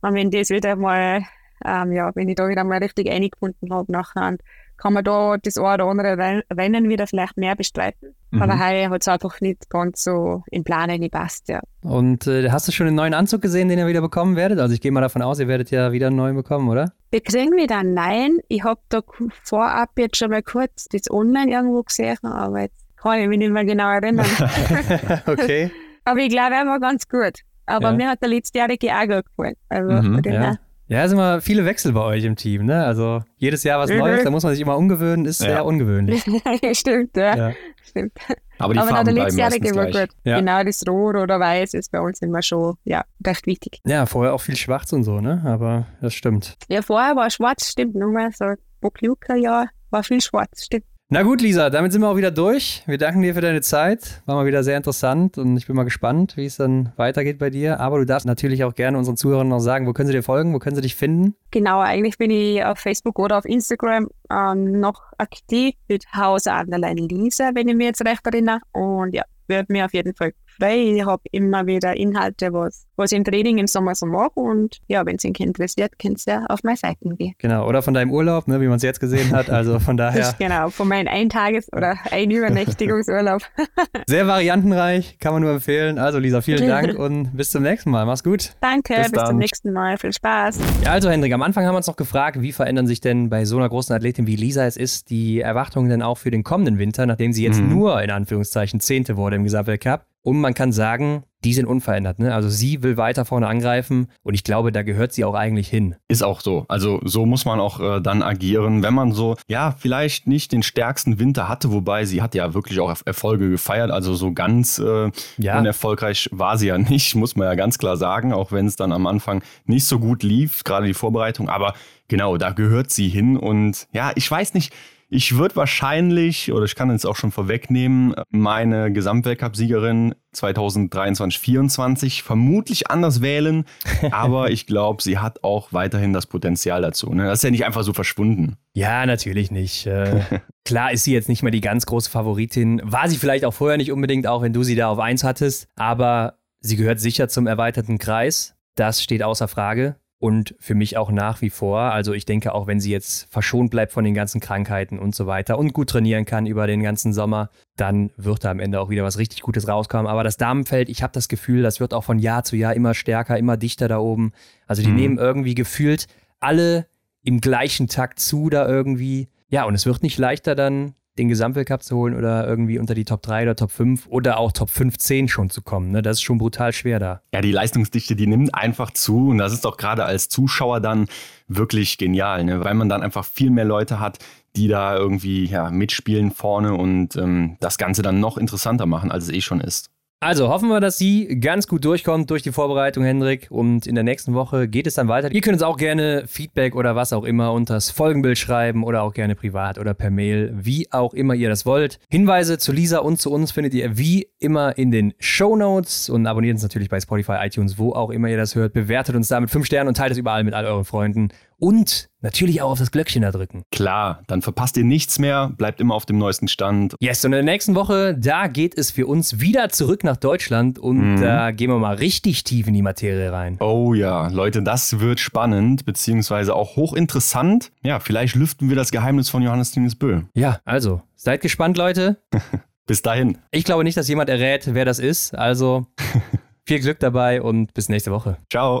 Und wenn das wieder mal, ähm, ja, wenn ich da wieder mal richtig eingefunden habe nachher, kann man da das eine oder andere Rennen wieder vielleicht mehr bestreiten. Mhm. Aber heuer hat es einfach nicht ganz so in Plan gepasst, ja. Und äh, hast du schon einen neuen Anzug gesehen, den ihr wieder bekommen werdet? Also ich gehe mal davon aus, ihr werdet ja wieder einen neuen bekommen, oder? Wir kriegen wieder einen neuen. Ich habe da vorab jetzt schon mal kurz das online irgendwo gesehen, aber jetzt kann ich mich nicht mehr genau erinnern. [laughs] okay. [laughs] aber ich glaube, er war ganz gut. Aber ja. mir hat der letztjährige auch gut gefallen. Also mhm, ja. Ja, es sind immer viele Wechsel bei euch im Team, ne? Also jedes Jahr was mhm. Neues, da muss man sich immer umgewöhnen, ist ja. sehr ungewöhnlich. [laughs] Stimmt, ja. ja. Stimmt. Aber die Aber Farben bleiben meistens gleich. Gut. Ja. Genau, das Rot oder Weiß ist bei uns immer schon ja, recht wichtig. Ja, vorher auch viel Schwarz und so, ne? Aber das stimmt. Ja, vorher war Schwarz, stimmt. Nur mal so Bokluka-Jahr war viel Schwarz, stimmt. Na gut, Lisa, damit sind wir auch wieder durch. Wir danken dir für deine Zeit. War mal wieder sehr interessant und ich bin mal gespannt, wie es dann weitergeht bei dir. Aber du darfst natürlich auch gerne unseren Zuhörern noch sagen, wo können sie dir folgen, wo können sie dich finden? Genau, eigentlich bin ich auf Facebook oder auf Instagram ähm, noch aktiv mit Haus Lisa, wenn ich mich jetzt recht erinnere. Und ja, würde mir auf jeden Fall freuen. Ich habe immer wieder Inhalte, was, was ich im Training im Sommer so mache. Und ja, wenn es ihn interessiert, könnt ihr auf meine Seiten gehen. Genau, oder von deinem Urlaub, ne, wie man es jetzt gesehen hat. Also von daher. genau, von meinem Eintages- oder Einübernächtigungsurlaub. [laughs] Sehr variantenreich, kann man nur empfehlen. Also Lisa, vielen Dank [laughs] und bis zum nächsten Mal. Mach's gut. Danke, bis, bis zum nächsten Mal. Viel Spaß. Ja, also Hendrik, am Anfang haben wir uns noch gefragt, wie verändern sich denn bei so einer großen Athletin wie Lisa es ist, die Erwartungen denn auch für den kommenden Winter, nachdem sie jetzt mhm. nur in Anführungszeichen Zehnte wurde im Gesamtweltcup. Und man kann sagen, die sind unverändert. Ne? Also sie will weiter vorne angreifen und ich glaube, da gehört sie auch eigentlich hin. Ist auch so. Also so muss man auch äh, dann agieren, wenn man so, ja, vielleicht nicht den stärksten Winter hatte, wobei sie hat ja wirklich auch Erfolge gefeiert. Also so ganz äh, ja. unerfolgreich war sie ja [laughs] nicht, muss man ja ganz klar sagen, auch wenn es dann am Anfang nicht so gut lief, gerade die Vorbereitung. Aber genau, da gehört sie hin und ja, ich weiß nicht, ich würde wahrscheinlich, oder ich kann es auch schon vorwegnehmen, meine Gesamtweltcup-Siegerin 2023-24 vermutlich anders wählen. [laughs] Aber ich glaube, sie hat auch weiterhin das Potenzial dazu. Ne? Das ist ja nicht einfach so verschwunden. Ja, natürlich nicht. Äh, [laughs] klar ist sie jetzt nicht mehr die ganz große Favoritin. War sie vielleicht auch vorher nicht unbedingt, auch wenn du sie da auf eins hattest. Aber sie gehört sicher zum erweiterten Kreis. Das steht außer Frage und für mich auch nach wie vor. Also ich denke, auch wenn sie jetzt verschont bleibt von den ganzen Krankheiten und so weiter und gut trainieren kann über den ganzen Sommer, dann wird da am Ende auch wieder was richtig Gutes rauskommen. Aber das Damenfeld, ich habe das Gefühl, das wird auch von Jahr zu Jahr immer stärker, immer dichter da oben. Also die mhm. nehmen irgendwie gefühlt alle im gleichen Takt zu da irgendwie. Ja, und es wird nicht leichter dann den Gesamtweltcup zu holen oder irgendwie unter die Top 3 oder Top 5 oder auch Top 15 schon zu kommen. Ne? Das ist schon brutal schwer da. Ja, die Leistungsdichte, die nimmt einfach zu und das ist doch gerade als Zuschauer dann wirklich genial, ne? weil man dann einfach viel mehr Leute hat, die da irgendwie ja, mitspielen vorne und ähm, das Ganze dann noch interessanter machen, als es eh schon ist. Also hoffen wir, dass sie ganz gut durchkommt durch die Vorbereitung, Hendrik. Und in der nächsten Woche geht es dann weiter. Ihr könnt uns auch gerne Feedback oder was auch immer unter das Folgenbild schreiben oder auch gerne privat oder per Mail, wie auch immer ihr das wollt. Hinweise zu Lisa und zu uns findet ihr wie immer in den Show Notes und abonniert uns natürlich bei Spotify, iTunes, wo auch immer ihr das hört. Bewertet uns da mit 5 Sternen und teilt es überall mit all euren Freunden und natürlich auch auf das Glöckchen da drücken. Klar, dann verpasst ihr nichts mehr, bleibt immer auf dem neuesten Stand. Yes, und in der nächsten Woche, da geht es für uns wieder zurück nach Deutschland und mhm. da gehen wir mal richtig tief in die Materie rein. Oh ja, Leute, das wird spannend, beziehungsweise auch hochinteressant. Ja, vielleicht lüften wir das Geheimnis von Johannes Tinges Bö. Ja, also, seid gespannt, Leute. [laughs] bis dahin. Ich glaube nicht, dass jemand errät, wer das ist, also [laughs] viel Glück dabei und bis nächste Woche. Ciao.